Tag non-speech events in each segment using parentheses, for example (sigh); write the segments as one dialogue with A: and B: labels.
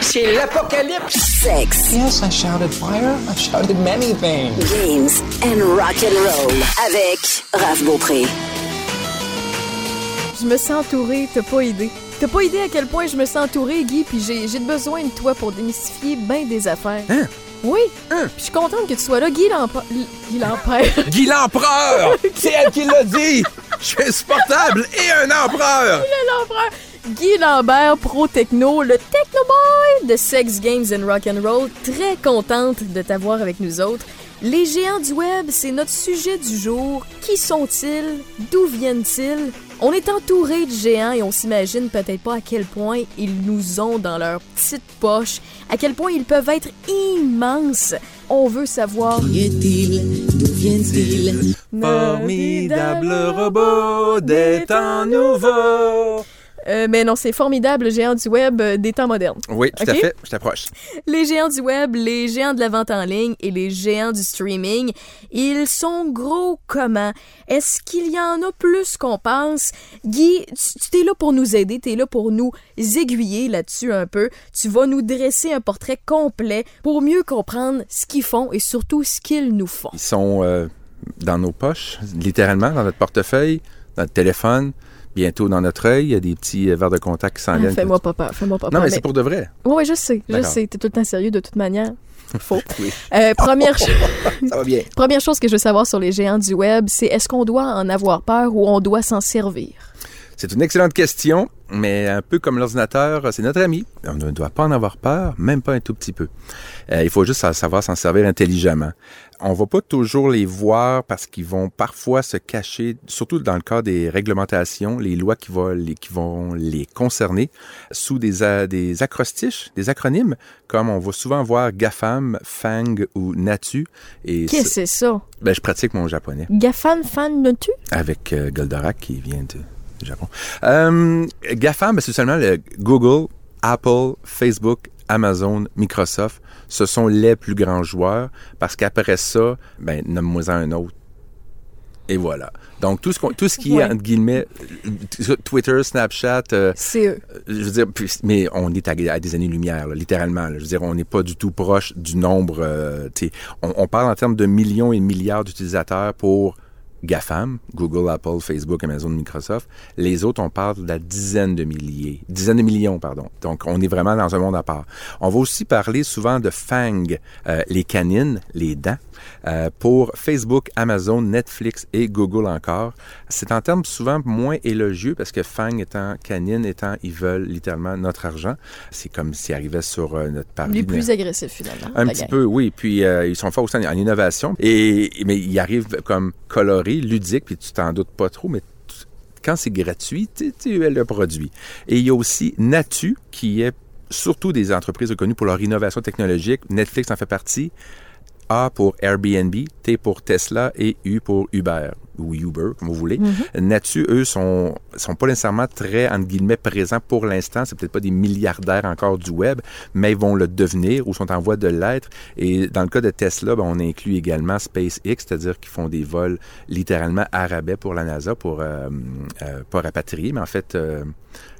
A: C'est l'apocalypse.
B: Sex,
C: Yes, I shouted fire. I shouted many things.
B: games and rock and roll avec Raph Beaupré.
D: Je me sens entourée, t'as pas idée. T'as pas idée à quel point je me sens entourée, Guy, puis j'ai j'ai besoin de toi pour démystifier bien des affaires.
E: Hein?
D: Oui, puis je suis contente que tu sois là, Guy l'Empereur. Guy l'Empereur. (laughs)
E: Guy l'empereur! (laughs) C'est elle qui l'a dit! Je suis insupportable et un empereur!
D: l'Empereur. Guy Lambert, pro techno, le techno boy de Sex Games and Rock and Roll. Très contente de t'avoir avec nous autres. Les géants du web, c'est notre sujet du jour. Qui sont-ils? D'où viennent-ils? On est entouré de géants et on s'imagine peut-être pas à quel point ils nous ont dans leur petite poche, à quel point ils peuvent être immenses. On veut savoir.
E: Formidable robot des temps nouveaux!
D: Euh, mais non, c'est formidable, géants du web euh, des temps modernes.
E: Oui, tout à fait, je t'approche.
D: Les géants du web, les géants de la vente en ligne et les géants du streaming, ils sont gros comment? Est-ce qu'il y en a plus qu'on pense? Guy, tu tu t'es là pour nous aider, t'es là pour nous aiguiller là-dessus un peu. Tu vas nous dresser un portrait complet pour mieux comprendre ce qu'ils font et surtout ce qu'ils nous font.
E: Ils sont euh, dans nos poches, littéralement, dans notre portefeuille, dans notre téléphone, bientôt dans notre œil. Il y a des petits euh, verres de contact qui s'en
D: Ah,
E: viennent.
D: fais-moi pas peur, fais-moi pas
E: Non, mais c'est pour de vrai.
D: Oui, ouais, je sais, je sais, t'es tout le temps sérieux de toute manière. (laughs) Faux.
E: Oui.
D: Euh, première chose. (laughs)
E: Ça va (laughs) bien.
D: Première chose que je veux savoir sur les géants du web, c'est est-ce qu'on doit en avoir peur ou on doit s'en servir?
E: C'est une excellente question, mais un peu comme l'ordinateur, c'est notre ami. On ne doit pas en avoir peur, même pas un tout petit peu. Euh, il faut juste savoir s'en servir intelligemment. On va pas toujours les voir parce qu'ils vont parfois se cacher, surtout dans le cas des réglementations, les lois qui, vont les, qui vont les concerner, sous des, a- des acrostiches, des acronymes, comme on va souvent voir GAFAM, FANG ou NATU.
D: Qu'est-ce que
E: c'est-
D: ça?
E: ben, je pratique mon japonais
D: Gafan fan de tu?
E: avec euh, Goldorak qui vient de, du Japon. Euh, GAFAM, ben, c'est seulement le Google, Apple, Facebook, Amazon, Microsoft. Ce sont les plus grands joueurs parce qu'après ça, ben, nomme-moi un autre. Et voilà. Donc, tout ce, qu'on- tout ce qui est, entre guillemets, Twitter, Snapchat, euh,
D: C'est eux.
E: je veux dire, mais on est à, à des années-lumière, littéralement. là. Je veux dire, on n'est pas du tout proche du nombre. euh, on, on parle en termes de millions et milliards d'utilisateurs pour GAFAM, Google, Apple, Facebook, Amazon, Microsoft. Les autres, on parle de la dizaine de milliers, dizaines de millions, pardon. Donc, on est vraiment dans un monde à part. On va aussi parler souvent de FANG, euh, les canines, les dents, euh, pour Facebook, Amazon, Netflix et Google encore. C'est en termes souvent moins élogieux parce que FANG étant canine, étant, ils veulent littéralement notre argent. C'est comme s'ils arrivaient sur euh, notre parvis.
D: Les plus agressifs, finalement.
E: un petit
D: gang.
E: peu, oui. Puis euh, ils sont forts aussi en, en innovation. Et, mais ils arrivent comme colorés, ludiques, puis tu t'en doutes pas trop, mais quand c'est gratuit, tu tu es le produit. Et il y a aussi Natu, qui est surtout des entreprises reconnues pour leur innovation technologique. Netflix en fait partie. A pour Airbnb, T pour Tesla et U pour Uber ou Uber, comme vous voulez. Natu, eux, sont, sont pas nécessairement très, entre guillemets, présents pour l'instant. C'est peut-être pas des milliardaires encore du web, mais ils vont le devenir ou sont en voie de l'être. Et dans le cas de Tesla, ben, on inclut également SpaceX, c'est-à-dire qu'ils font des vols littéralement à rabais pour la NASA, pour, euh, euh, pas rapatrier, mais en fait, euh,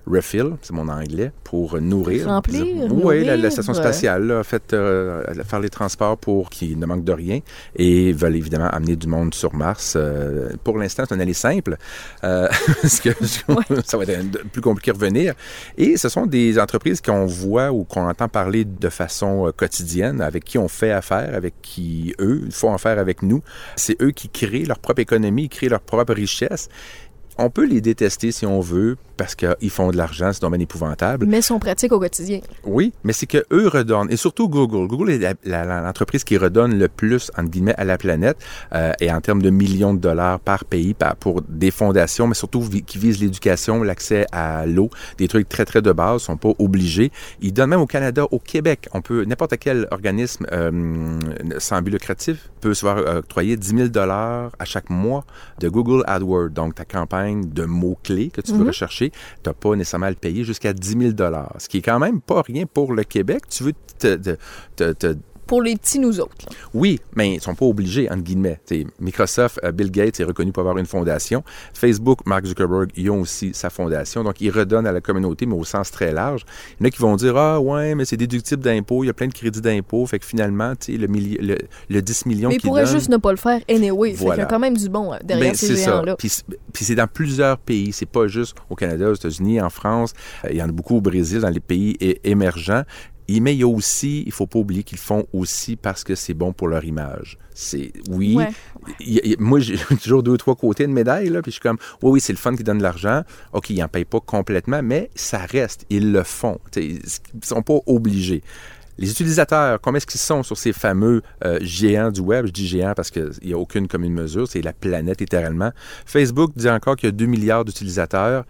E: refill, c'est mon anglais, pour nourrir.
D: Remplir,
E: Oui, la, station spatiale là, a fait euh, faire les transports pour qu'ils ne manquent de rien et veulent évidemment amener du monde sur Mars. Euh, pour l'instant, c'est un aller simple, euh, (laughs) parce que (laughs) ça va être plus compliqué à revenir. Et ce sont des entreprises qu'on voit ou qu'on entend parler de façon euh, quotidienne, avec qui on fait affaire, avec qui eux font affaire avec nous. C'est eux qui créent leur propre économie, créent leur propre richesse. On peut les détester si on veut, parce qu'ils font de l'argent, c'est un domaine épouvantable.
D: Mais sont pratiques au quotidien.
E: Oui, mais c'est que eux redonnent, et surtout Google. Google est l'entreprise qui redonne le plus, entre guillemets, à la planète, euh, et en termes de millions de dollars par pays, par, pour des fondations, mais surtout vi- qui visent l'éducation, l'accès à l'eau, des trucs très, très de base, sont pas obligés. Ils donnent même au Canada, au Québec, on peut, n'importe quel organisme euh, sans but lucratif peut se voir octroyer 10 000 dollars à chaque mois de Google AdWords, donc ta campagne de mots-clés que tu veux rechercher, tu n'as pas nécessairement à le payer jusqu'à 10 000 ce qui est quand même pas rien pour le Québec. Tu veux te,
D: pour les petits nous autres. là.
E: Oui, mais ils sont pas obligés, entre guillemets. T'sais, Microsoft, euh, Bill Gates est reconnu pour avoir une fondation. Facebook, Mark Zuckerberg, ils ont aussi sa fondation. Donc, ils redonnent à la communauté, mais au sens très large. Il y en a qui vont dire, ah ouais, mais c'est déductible d'impôts, il y a plein de crédits d'impôts. Fait que finalement, le, le, le 10 millions
D: Mais ils pourraient juste ne pas le faire anyway. Fait qu'il y
E: Voilà.
D: a quand même du bon euh, derrière
E: Ben,
D: ces géants-là.
E: Puis, c'est- puis c'est dans plusieurs pays. C'est pas juste au Canada, aux États-Unis, en France. Euh, il y en a beaucoup au Brésil, dans les pays émergents. Mais il y a aussi, il faut pas oublier qu'ils font aussi parce que c'est bon pour leur image. C'est oui.
D: Ouais.
E: y y moi, j'ai (laughs) toujours deux ou trois côtés de médaille là. Puis je suis comme, oui, oui, c'est le fun qui donne de l'argent. Ok, ils en payent pas complètement, mais ça reste. Ils le font. Tu sais, Ils sont pas obligés. Les utilisateurs, combien est-ce qu'ils sont sur ces fameux euh, géants du web? Je dis géants parce qu'il n'y a aucune commune mesure, c'est la planète littéralement. Facebook dit encore qu'il y a 2 milliards d'utilisateurs.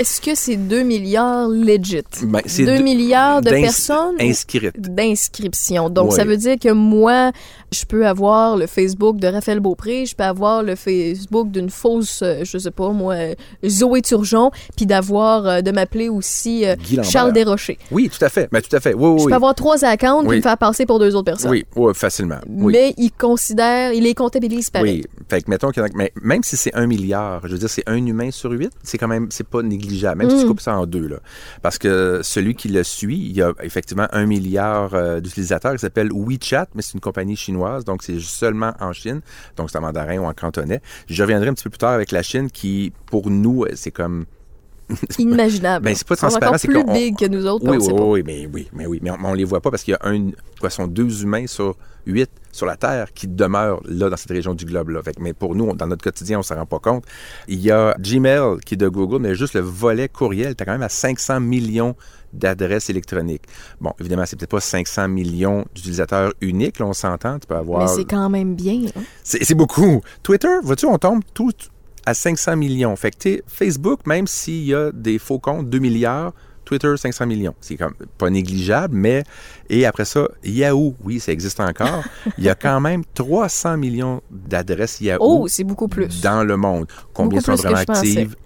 D: Est-ce que c'est 2 milliards legit?
E: Ben, c'est
D: 2
E: de-
D: milliards de personnes?
E: inscrites.
D: D'inscriptions. Donc,
E: Ouais.
D: ça veut dire que moi, je peux avoir le Facebook de Raphaël Beaupré, je peux avoir le Facebook d'une fausse, euh, je sais pas moi, Zoé Turgeon, puis d'avoir, euh, de m'appeler aussi euh. Charles Desrochers.
E: Oui, tout à fait. Ben, tout à fait. Oui, oui,
D: Je
E: oui.
D: peux avoir trois accounts
E: Oui.
D: me faire passer pour deux autres personnes.
E: Oui, facilement.
D: Mais il considère, il les comptabilise pareil.
E: Oui, fait que mettons que mais même si c'est un milliard, je veux dire c'est un humain sur huit, c'est quand même c'est pas négligeable. Même si
D: Mm.
E: tu coupes ça en deux là, parce que celui qui le suit, il y a effectivement un milliard euh, d'utilisateurs qui s'appelle WeChat, mais c'est une compagnie chinoise, donc c'est seulement en Chine, donc c'est en mandarin ou en cantonais. Je reviendrai un petit peu plus tard avec la Chine qui pour nous euh, c'est comme (laughs)
D: Inimaginable.
E: Ben, c'est pas transparent, c'est
D: plus big que nous autres,
E: oui,
D: on
E: oui,
D: sait
E: oui,
D: pas.
E: oui, mais oui, mais oui, mais on, on les voit pas parce qu'il y a un, quoi, sont deux humains sur huit sur la Terre qui demeurent là dans cette région du globe-là. Mais pour nous, on- dans notre quotidien, on s'en rend pas compte. Il y a Gmail qui est de Google, mais juste le volet courriel, tu as quand même à 500 millions d'adresses électroniques. Bon, évidemment, c'est peut-être pas 500 millions d'utilisateurs uniques, là, on s'entend. Tu peux avoir.
D: Mais c'est quand même bien. hein.
E: C'est beaucoup. Twitter, vois-tu, on tombe tout à 500 millions. Fait que, Facebook, même s'il y a des faux comptes, 2 milliards, Twitter, 500 millions. C'est comme pas négligeable, mais. Et après ça, Yahoo, oui, ça existe encore. (laughs) Il y a quand même 300 millions d'adresses Yahoo
D: Oh, c'est beaucoup plus.
E: dans le monde. Combien
D: Beaucoup
E: sont vraiment actives?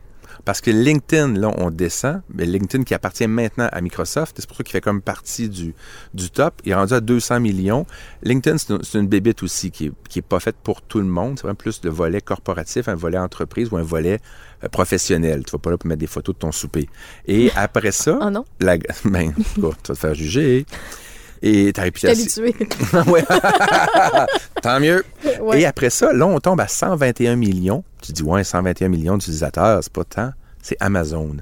E: Parce que LinkedIn, là, on descend, mais LinkedIn qui appartient maintenant à Microsoft, c'est pour ça qu'il fait comme partie du, du top, il est rendu à 200 millions. LinkedIn, c'est une, bébite aussi qui est, qui est pas faite pour tout le monde. C'est vraiment plus le volet corporatif, un volet entreprise ou un volet euh, professionnel. Tu vas pas là pour mettre des photos de ton souper. Et après ça,
D: Ah non?
E: la, (laughs) ben, tu vas te faire juger. Et ta réputation.
D: habituée. (laughs)
E: Ouais. (laughs) Tant mieux.
D: Ouais.
E: Et après ça, là, on tombe à 121 millions. Tu dis, ouais, 121 millions d'utilisateurs, c'est pas tant. C'est Amazon.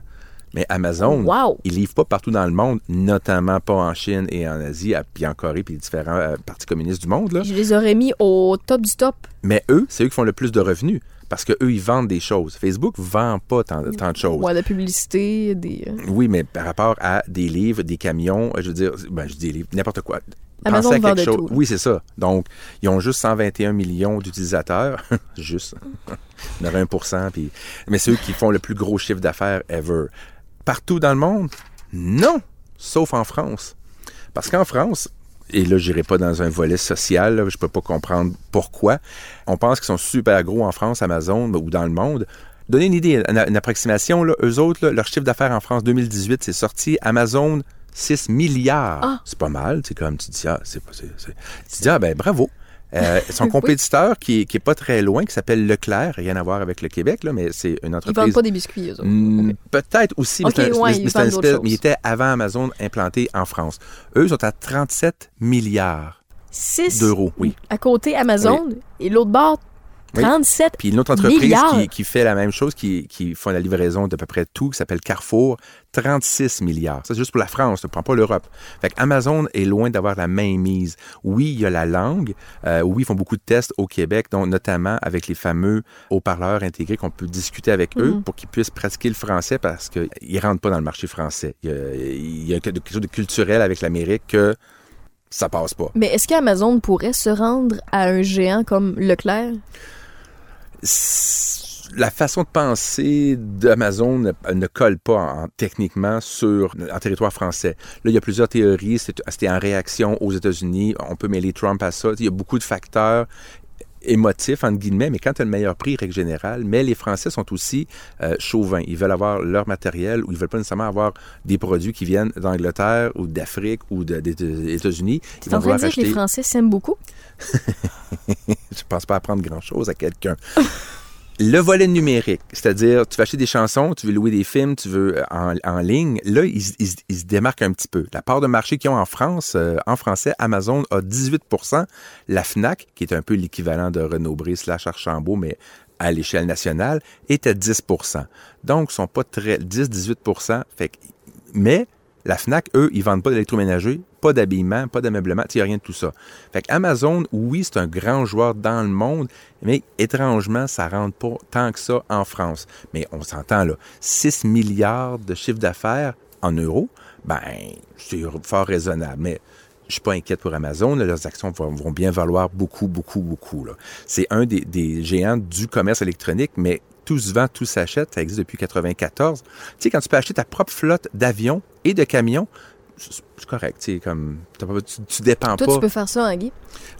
E: Mais Amazon,
D: Wow.
E: ils livrent pas partout dans le monde, notamment pas en Chine et en Asie, puis en Corée, puis les différents euh, partis communistes du monde. Là.
D: Je les aurais mis au top du top.
E: Mais eux, c'est eux qui font le plus de revenus. Parce que eux, ils vendent des choses. Facebook vend pas tant, tant de choses.
D: Ouais, la publicité, des. euh,
E: Oui, mais par rapport à des livres, des camions, euh, je veux dire, ben, je dis des livres, n'importe quoi. Pensez à quelque chose.
D: tout.
E: Oui, c'est ça. Donc, ils ont juste 121 millions d'utilisateurs. (laughs) juste. Il y en aurait 1 puis... Mais c'est eux qui font le plus gros chiffre d'affaires ever. Partout dans le monde? Non! Sauf en France. Parce qu'en France, et là, je n'irai pas dans un volet social, là, je peux pas comprendre pourquoi. On pense qu'ils sont super gros en France, Amazon ou dans le monde. Donnez une idée, une, une approximation, là, eux autres, là, leur chiffre d'affaires en France 2018, c'est sorti Amazon 6 milliards.
D: Ah.
E: C'est pas mal, c'est comme tu dis, ah, c'est pas. c'est- c'est- Tu dis, ah, ben bravo. Euh, (laughs) son compétiteur qui, qui est pas très loin, qui s'appelle Leclerc, rien à voir avec le Québec, là, mais c'est une
D: Ils
E: entreprise.
D: vendent pas des biscuits, eux autres. Ok.
E: Peut-être aussi, mais
D: ouais, ils
E: espèce- mais était avant Amazon implanté en France. Eux sont à 37 milliards
D: 6
E: d'euros, oui.
D: à côté Amazon et l'autre bord,
E: Oui.
D: 37
E: Puis une autre entreprise
D: milliards.
E: qui, qui fait la même chose, qui, qui font la livraison d'à peu près tout, qui s'appelle Carrefour, 36 milliards. Ça, c'est juste pour la France, ne prends pas l'Europe. Fait Amazon est loin d'avoir la main mise. Oui, il y a la langue. Euh, oui, ils font beaucoup de tests au Québec, donc notamment avec les fameux haut-parleurs intégrés qu'on peut discuter avec eux
D: Mhm.
E: pour qu'ils puissent pratiquer le français parce qu'ils ne rentrent pas dans le marché français. Il y a, il y a quelque chose de culturel avec l'Amérique que ça passe pas.
D: Mais est-ce qu'Amazon pourrait se rendre à un géant comme Leclerc?
E: La façon de penser d'Amazon ne, colle pas en- techniquement sur en territoire français. Là, il y a plusieurs théories. C'était en réaction aux États-Unis. On peut mêler Trump à ça. Il y a beaucoup de facteurs. Émotif, entre guillemets, mais quand tu as le meilleur prix, règle générale. Mais les Français sont aussi euh, chauvins. Ils veulent avoir leur matériel ou ils veulent pas nécessairement avoir des produits qui viennent d'Angleterre ou d'Afrique ou de- des des États-Unis.
D: Tu es en train de dire que les. Français s'aiment beaucoup? (laughs)
E: Je pense pas apprendre grand-chose à quelqu'un. (laughs) Le volet numérique, c'est-à-dire, tu veux acheter des chansons, tu veux louer des films, tu veux euh, en, ligne, là, ils, se démarquent un petit peu. La part de marché qu'ils ont en France, euh, en français, Amazon a 18% La FNAC, qui est un peu l'équivalent de Renaud-Bré slash Archambault, mais à l'échelle nationale, est à 10% Donc, ils sont pas très... 10-18 fait que- Mais la FNAC, eux, ils vendent pas d'électroménager, pas d'habillement, pas d'ameublement, il n'y a rien de tout ça. Fait Amazon, oui, c'est un grand joueur dans le monde, mais étrangement, ça rentre pas tant que ça en France. Mais on s'entend là, 6 milliards de chiffre d'affaires en euros, ben, c'est fort raisonnable. Mais je suis pas inquiète pour Amazon. leurs actions vont, bien valoir beaucoup, beaucoup, beaucoup. C'est un des, géants du commerce électronique, mais tout se vend, tout s'achète. Ça existe depuis 94. Tu sais, quand tu peux acheter ta propre flotte d'avions et de camions, c'est correct. Tu sais, comme, pas- tu, tu dépends
D: Toi,
E: pas.
D: tu peux faire ça, Guy?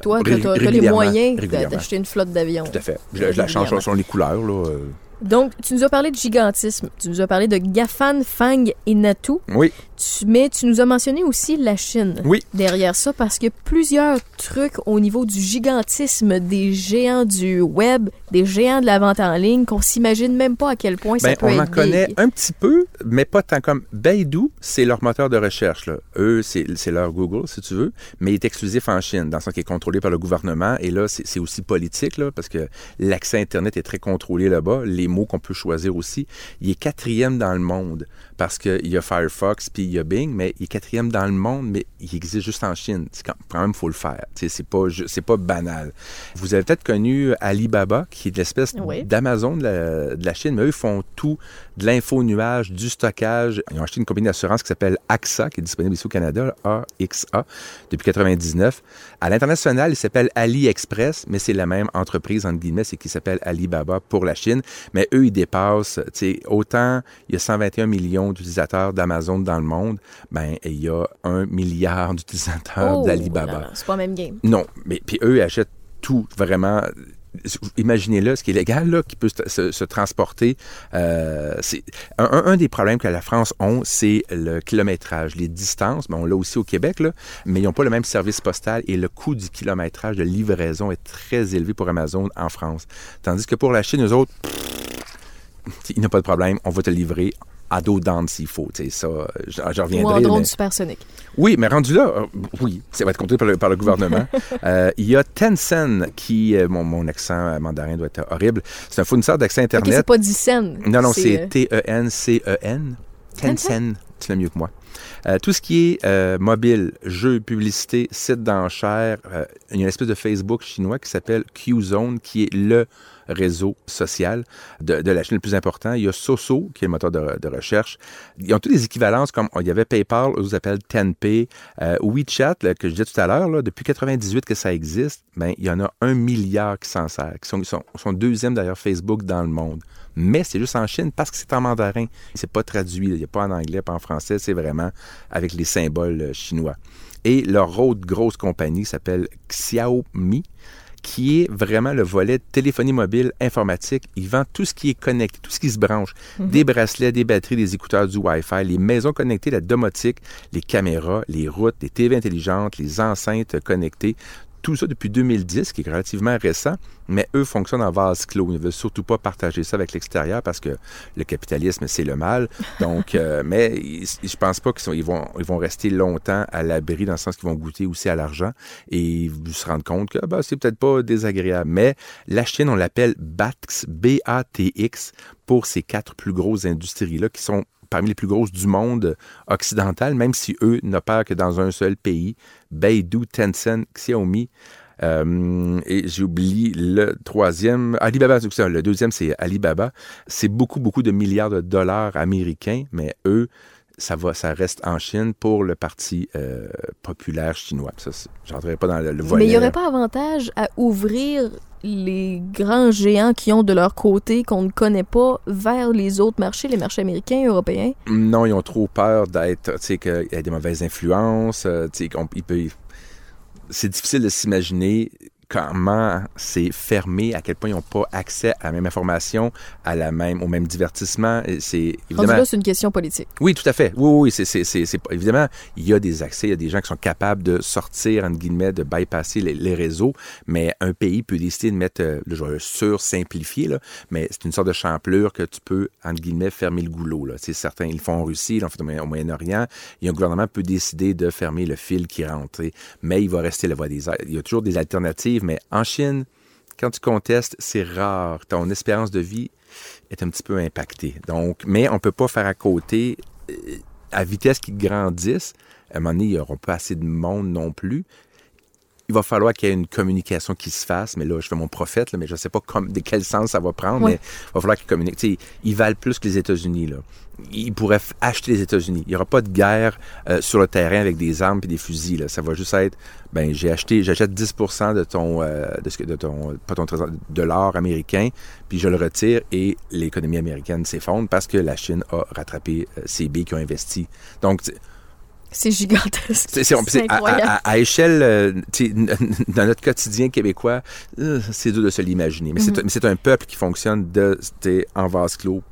D: Toi, tu as, les
E: régulièrement,
D: moyens d'acheter une flotte d'avions.
E: Tout à fait. Je, je la change sur les couleurs. Là. euh.
D: Donc, tu nous as parlé de gigantisme. Tu nous as parlé de Gafan, Fang et Natu.
E: Oui,
D: Tu- mais tu nous as mentionné aussi la Chine
E: oui.
D: derrière ça parce qu'il y a plusieurs trucs au niveau du gigantisme des géants du web, des géants de la vente en ligne qu'on s'imagine même pas à quel point ça
E: Ben,
D: peut
E: on
D: être
E: en connaît un petit peu, mais pas tant comme Baidu, c'est leur moteur de recherche. Là. Eux, c'est leur Google, si tu veux, mais il est exclusif en Chine, dans le sens qu'il est contrôlé par le gouvernement. Et là, c'est aussi politique, là, parce que l'accès Internet est très contrôlé là-bas. Les mots qu'on peut choisir aussi. Il est quatrième dans le monde, parce qu'il y a Firefox, puis il y a Bing, mais il est quatrième dans le monde, mais il existe juste en Chine. Quand, quand même, il faut le faire. C'est pas, pas banal. Vous avez peut-être connu Alibaba, qui est de l'espèce
D: Oui.
E: d'Amazon de la, de la Chine, mais eux font tout, de l'info nuage, du stockage. Ils ont acheté une compagnie d'assurance qui s'appelle AXA, qui est disponible ici au Canada, AXA, depuis 99. À l'international, il s'appelle AliExpress, mais c'est la même entreprise, entre guillemets, c'est qui s'appelle Alibaba pour la Chine. Mais eux, ils dépassent, autant il y a 121 millions d'utilisateurs d'Amazon dans le monde, ben il y a un milliard (laughs) d'utilisateurs
D: Oh,
E: d'Alibaba.
D: C'est pas le même game.
E: Non, mais puis eux, ils achètent tout vraiment. Imaginez-le, ce qui est légal, là, qui peut se, transporter. euh, un, des problèmes que la France a, c'est le kilométrage, les distances. Mais on l'a aussi au Québec, là, mais ils n'ont pas le même service postal et le coût du kilométrage de livraison est très élevé pour Amazon en France. Tandis que pour la Chine, eux autres, il n'y a pas de problème, on va te livrer à dos d'âne s'il faut. Ça, j'en j'en
D: Ou
E: reviendrai.
D: en drone
E: mais-
D: supersonique.
E: oui, mais rendu là, euh, oui, ça va être compté par le, par le gouvernement. (laughs) Euh, il y a Tencent qui, euh, mon, mon accent mandarin doit être horrible, c'est un fournisseur d'accès Internet.
D: c'est pas Dicen.
E: non, non, c'est T-E-N-C-E-N.
D: Tencent?
E: Tencent, tu l'as mieux que moi. Euh, tout ce qui est euh, mobile, jeux, publicité, site d'enchères, euh, il y a une espèce de Facebook chinois qui s'appelle Qzone, qui est le réseau social de, de la Chine le plus important. Il y a Soso, qui est le moteur de, recherche. Ils ont toutes des équivalences comme il y avait PayPal, eux appellent Tenpay, euh, WeChat, que je disais tout à l'heure, depuis 98 que ça existe, ben, il y en a un milliard qui s'en sert, qui sont, sont deuxième d'ailleurs Facebook dans le monde. Mais c'est juste en Chine parce que c'est en mandarin. C'est pas traduit, il n'y a pas en anglais, pas en français, c'est vraiment avec les symboles euh, chinois. Et leur autre grosse compagnie s'appelle Xiaomi, qui est vraiment le volet téléphonie mobile informatique. Ils vendent tout ce qui est connecté, tout ce qui se branche. Des bracelets, des batteries, des écouteurs, du Wi-Fi, les maisons connectées, la domotique, les caméras, les routes, les TV intelligentes, les enceintes connectées. Tout ça depuis 2010, qui est relativement récent, mais eux fonctionnent en vase clos. Ils ne veulent surtout pas partager ça avec l'extérieur parce que le capitalisme, c'est le mal. Donc, (laughs) euh, mais ils- je pense pas qu'ils sont- ils vont, ils vont rester longtemps à l'abri dans le sens qu'ils vont goûter aussi à l'argent et ils se rendent compte que bah, c'est peut-être pas désagréable. Mais la Chine, on l'appelle BATX, B-A-T-X, pour ces quatre plus grosses industries-là qui sont parmi les plus grosses du monde occidental, même si eux n'opèrent que dans un seul pays, Baidu, Tencent, Xiaomi. Euh, et j'oublie le troisième, Alibaba, le deuxième c'est Alibaba. C'est beaucoup, beaucoup de milliards de dollars américains, mais eux, ça va, ça reste en Chine pour le parti euh, populaire chinois. Ça, j'entrerai pas dans le, le volet.
D: Mais il n'y aurait pas avantage à ouvrir les grands géants qui ont de leur côté, qu'on ne connaît pas, vers les autres marchés, les marchés américains, européens?
E: Non, ils ont trop peur d'être, tu sais, qu'il y a des mauvaises influences. euh, tu sais, qu'on- peut- c'est difficile de s'imaginer comment c'est fermé, à quel point ils n'ont pas accès à la même information, à la même, au même divertissement. C'est évidemment.
D: là, c'est une question politique.
E: Oui, tout à fait. Oui, oui, c'est, évidemment, il y a des accès, il y a des gens qui sont capables de sortir, entre guillemets, de bypasser les, les réseaux, mais un pays peut décider de mettre, euh, là, je vais sur-simplifier, là, mais c'est une sorte de champlure que tu peux, entre guillemets, fermer le goulot. Là. C'est certain, ils le font en Russie, ils l'ont fait au Moyen- au Moyen-Orient, et un gouvernement peut décider de fermer le fil qui rentre, mais il va rester la voie des airs. Il y a toujours des alternatives, mais en Chine, quand tu contestes, c'est rare. Ton espérance de vie est un petit peu impactée. Donc, mais on peut pas faire à côté euh, à vitesse qu'ils grandissent. À un moment donné, il pas assez de monde non plus. Il va falloir qu'il y ait une communication qui se fasse, mais là, je fais mon prophète, là, mais je ne sais pas comme, de quel sens ça va prendre,
D: Ouais.
E: mais il va falloir qu'ils communiquent. Ils valent plus que les États-Unis. Là. Ils pourraient acheter les États-Unis. Il n'y aura pas de guerre euh, sur le terrain avec des armes et des fusils. Là. Ça va juste être, ben, j'ai acheté, j'achète 10% de ton, euh, de, ce que- de ton, pas ton trésor, de l'or américain, puis je le retire et l'économie américaine s'effondre parce que la Chine a rattrapé euh, ses billes qui ont investi. Donc,
D: C'est gigantesque.
E: c'est, à,
D: incroyable.
E: à- à échelle, euh, (laughs) dans notre quotidien québécois, euh, c'est dur de se l'imaginer. Mais
D: Mhm.
E: c'est, mais c'est un peuple qui fonctionne de, en vase clos.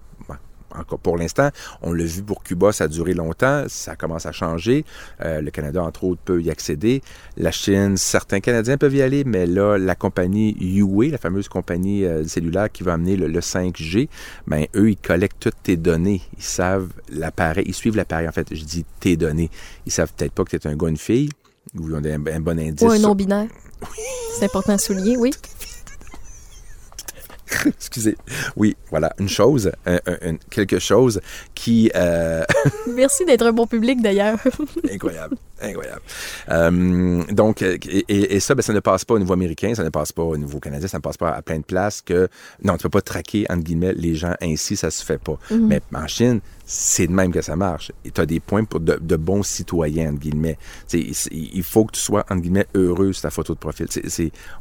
E: Encore pour l'instant, on l'a vu pour Cuba, ça a duré longtemps, ça commence à changer. Euh, le Canada, entre autres, peut y accéder. La Chine, certains Canadiens peuvent y aller, mais là, la compagnie Huawei, la fameuse compagnie euh, cellulaire qui va amener le, le 5G, ben eux, ils collectent toutes tes données. Ils savent l'appareil, ils suivent l'appareil. En fait, je dis tes données. Ils savent peut-être pas que tu es un gars, une fille, ou ils ont un, un bon indice.
D: Ou un non-binaire. (laughs) C'est important à souligner, oui. (laughs)
E: Excusez. Oui, voilà, une chose, un- un- un- quelque chose qui... euh, (laughs)
D: Merci d'être un bon public, d'ailleurs.
E: incroyable, incroyable. Euh, donc, euh, et, ça, ben, ça ne passe pas au niveau américain, ça ne passe pas au niveau canadien, ça ne passe pas à plein de places que... Non, tu peux pas traquer, entre guillemets, les gens ainsi, ça se fait pas. Mais en Chine, c'est de même que ça marche. Et tu as des points pour de, de bons citoyens, entre guillemets. Il il faut que tu sois, entre guillemets, heureux sur ta photo de profil.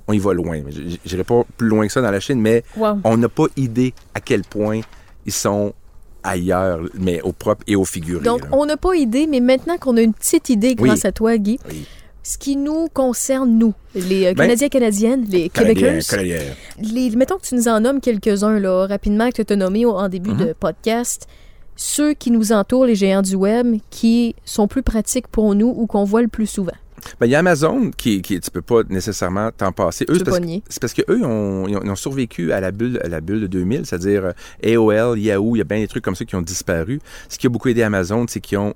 E: On y va loin. Je n'irai pas plus loin que ça dans la Chine, mais
D: Wow.
E: on n'a pas idée à quel point ils sont ailleurs, mais au propre et au figuré.
D: Donc,
E: là.
D: on n'a pas idée, mais maintenant qu'on a une petite idée grâce
E: Oui.
D: à toi, Guy,
E: Oui.
D: ce qui nous concerne, nous, les euh,
E: Ben,
D: Canadiens, Canadiennes, les Québécois, les, mettons que tu nous en nommes quelques-uns, là, rapidement, que tu as nommés au- en début de podcast, ceux qui nous entourent, les géants du web, qui sont plus pratiques pour nous ou qu'on voit le plus souvent.
E: Ben, il y a Amazon qui, qui tu peux pas nécessairement t'en passer. Eux, c'est parce, parce que eux, ils ont, ils ont- ils ont survécu à la bulle, à la bulle de 2000, c'est-à-dire euh, AOL, Yahoo, il y a bien des trucs comme ça qui ont disparu. Ce qui a beaucoup aidé Amazon, c'est qu'ils ont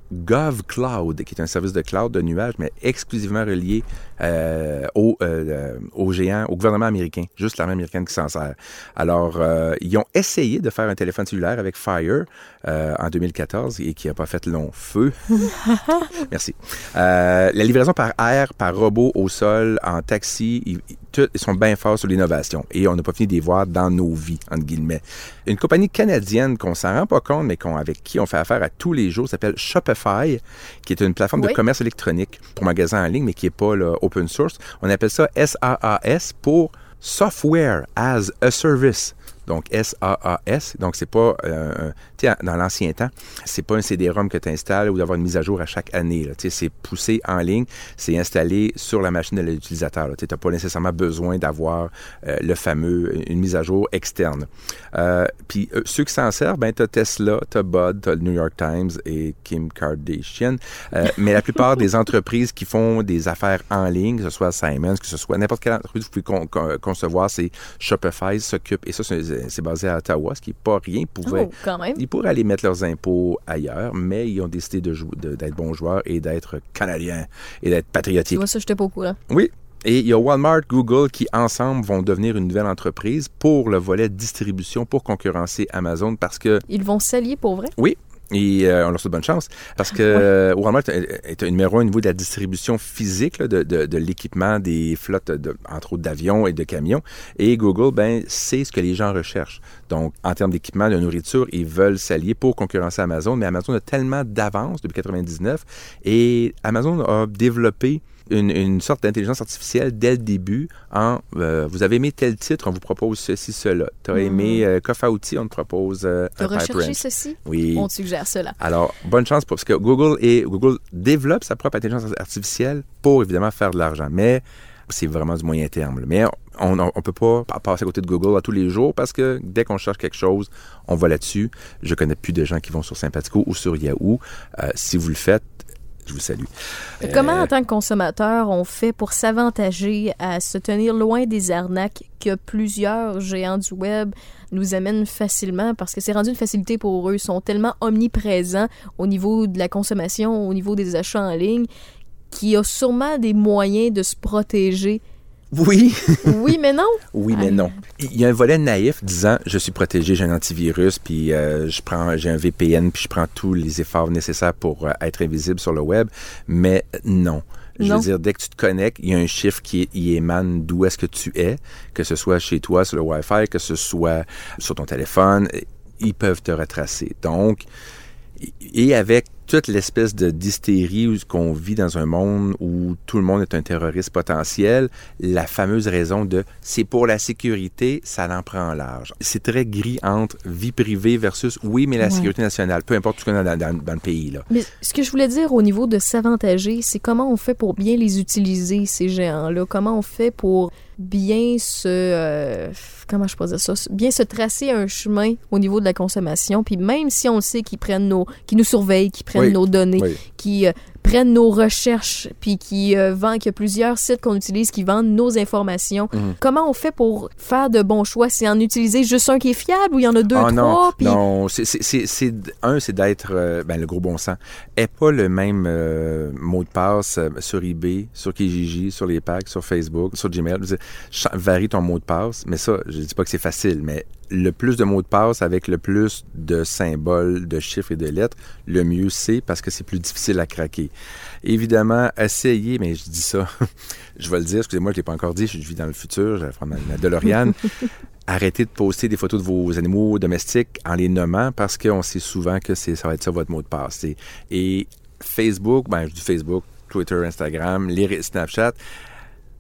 E: GovCloud, qui est un service de cloud de nuage, mais exclusivement relié euh, au, euh, euh, au géant, au gouvernement américain, juste l'armée américaine qui s'en sert. Alors, euh, ils ont essayé de faire un téléphone cellulaire avec Fire euh, en 2014 et qui n'a pas fait long feu. (laughs) Merci. Euh, la livraison par air, par robot au sol, en taxi, ils, ils- tout- ils sont bien forts sur l'innovation. Et on n'a pas fini de les voir dans nos vies, entre guillemets. Une compagnie canadienne qu'on s'en rend pas compte, mais qu'on, avec qui on fait affaire à tous les jours, s'appelle Shopify, qui est une plateforme
D: Oui.
E: de commerce électronique pour magasins en ligne, mais qui n'est pas là, open source. On appelle ça SaaS pour Software as a Service. Donc SaaS, donc c'est pas euh, tu sais dans l'ancien temps, c'est pas un CD-ROM que tu installes ou d'avoir une mise à jour à chaque année. Tu sais, c'est poussé en ligne, c'est installé sur la machine de l'utilisateur. Tu n'as pas nécessairement besoin d'avoir euh, le fameux une mise à jour externe. Euh, Puis euh, ceux qui s'en servent, ben t'as Tesla, t'as Bud, t'as le New York Times et Kim Kardashian. Euh, mais la plupart des entreprises qui font des affaires en ligne, que ce soit Simons, que ce soit n'importe quelle entreprise que vous pouvez con- con- concevoir, c'est Shopify s'occupe. Et ça, c'est c'est basé à Ottawa, ce qui n'est pas rien. Ils pouvaient-
D: Oh, quand même.
E: ils pourraient aller mettre leurs impôts ailleurs, mais ils ont décidé de jou- de- d'être bons joueurs et d'être canadiens et d'être
D: Tu
E: patriotiques.
D: vois, ça, je n'étais pas au courant.
E: Oui. Et il y a Walmart, Google qui, ensemble, vont devenir une nouvelle entreprise pour le volet distribution, pour concurrencer Amazon, parce que
D: Ils vont s'allier pour vrai?
E: oui. Et euh, on leur souhaite bonne chance parce que euh, Walmart est, est un numéro un au niveau de la distribution physique là, de, de- de l'équipement des flottes, de- entre autres d'avions et de camions. Et Google, ben, c'est ce que les gens recherchent. Donc, en termes d'équipement, de nourriture, ils veulent s'allier pour concurrencer Amazon. Mais Amazon a tellement d'avance depuis 99 et Amazon a développé une, une sorte d'intelligence artificielle dès le début en euh, vous avez aimé tel titre, on vous propose ceci, cela. Tu as aimé euh, coffre à outils, on te propose euh,
D: as
E: un
D: recherché ceci?
E: Oui.
D: On te suggère cela.
E: Alors, bonne chance pour, parce que Google, et, Google développe sa propre intelligence artificielle pour évidemment faire de l'argent. Mais c'est vraiment du moyen terme. là. Mais on ne peut pas pa- passer à côté de Google à tous les jours parce que dès qu'on cherche quelque chose, on va là-dessus. Je connais plus de gens qui vont sur Sympathico ou sur Yahoo. Euh, si vous le faites, je vous salue.
D: Comment, en tant que consommateur, on fait pour s'avantager à se tenir loin des arnaques que plusieurs géants du web nous amènent facilement? Parce que c'est rendu une facilité pour eux. Ils sont tellement omniprésents au niveau de la consommation, au niveau des achats en ligne, qu'il y a sûrement des moyens de se protéger.
E: Oui.
D: Oui, mais non.
E: Oui, mais non. Il y a un volet naïf disant je suis protégé, j'ai un antivirus, puis euh, je prends, j'ai un VPN, puis je prends tous les efforts nécessaires pour euh, être invisible sur le web. Mais non. Je
D: Non.
E: veux dire, dès que tu te connectes, il y a un chiffre qui y émane d'où est-ce que tu es, que ce soit chez toi sur le Wi-Fi, que ce soit sur ton téléphone, ils peuvent te retracer. Donc, et avec toute l'espèce de d'hystérie qu'on vit dans un monde où tout le monde est un terroriste potentiel, la fameuse raison de c'est pour la sécurité, ça l'en prend large. C'est très gris entre vie privée versus oui, mais la
D: Ouais.
E: sécurité nationale, peu importe ce qu'on a dans, dans- dans le pays. Là.
D: Mais ce que je voulais dire au niveau de s'avantager, c'est comment on fait pour bien les utiliser, ces géants-là? Comment on fait pour bien se... euh, comment je peux dire ça? Bien se tracer un chemin au niveau de la consommation. Puis même si on sait qu'ils prennent nos... qu'ils nous surveillent, qu'ils prennent
E: Oui.
D: nos données,
E: Oui.
D: qui euh, prennent nos recherches, puis qui euh, vendent, qu'il y a plusieurs sites qu'on utilise qui vendent nos informations.
E: Mhm.
D: Comment on fait pour faire de bons choix? C'est en utiliser juste un qui est fiable ou il y en a deux,
E: Ah non,
D: trois?
E: non, c'est, c'est, c'est, c'est- un, c'est d'être euh, ben, le gros bon sens. Est pas le même euh, mot de passe sur eBay, sur Kijiji, sur les packs, sur Facebook, sur Gmail. Varie ton mot de passe, mais ça, je dis pas que c'est facile, mais le plus de mots de passe avec le plus de symboles, de chiffres et de lettres, le mieux c'est parce que c'est plus difficile à craquer. Évidemment, essayez, mais je dis ça, (laughs) je vais le dire, excusez-moi, je l'ai pas encore dit, je vis dans le futur, je vais prendre ma, DeLorean. (laughs) Arrêtez de poster des photos de vos animaux domestiques en les nommant parce qu'on sait souvent que ça va être ça votre mot de passe. Et Facebook, ben, je dis Facebook, Twitter, Instagram, les Snapchat,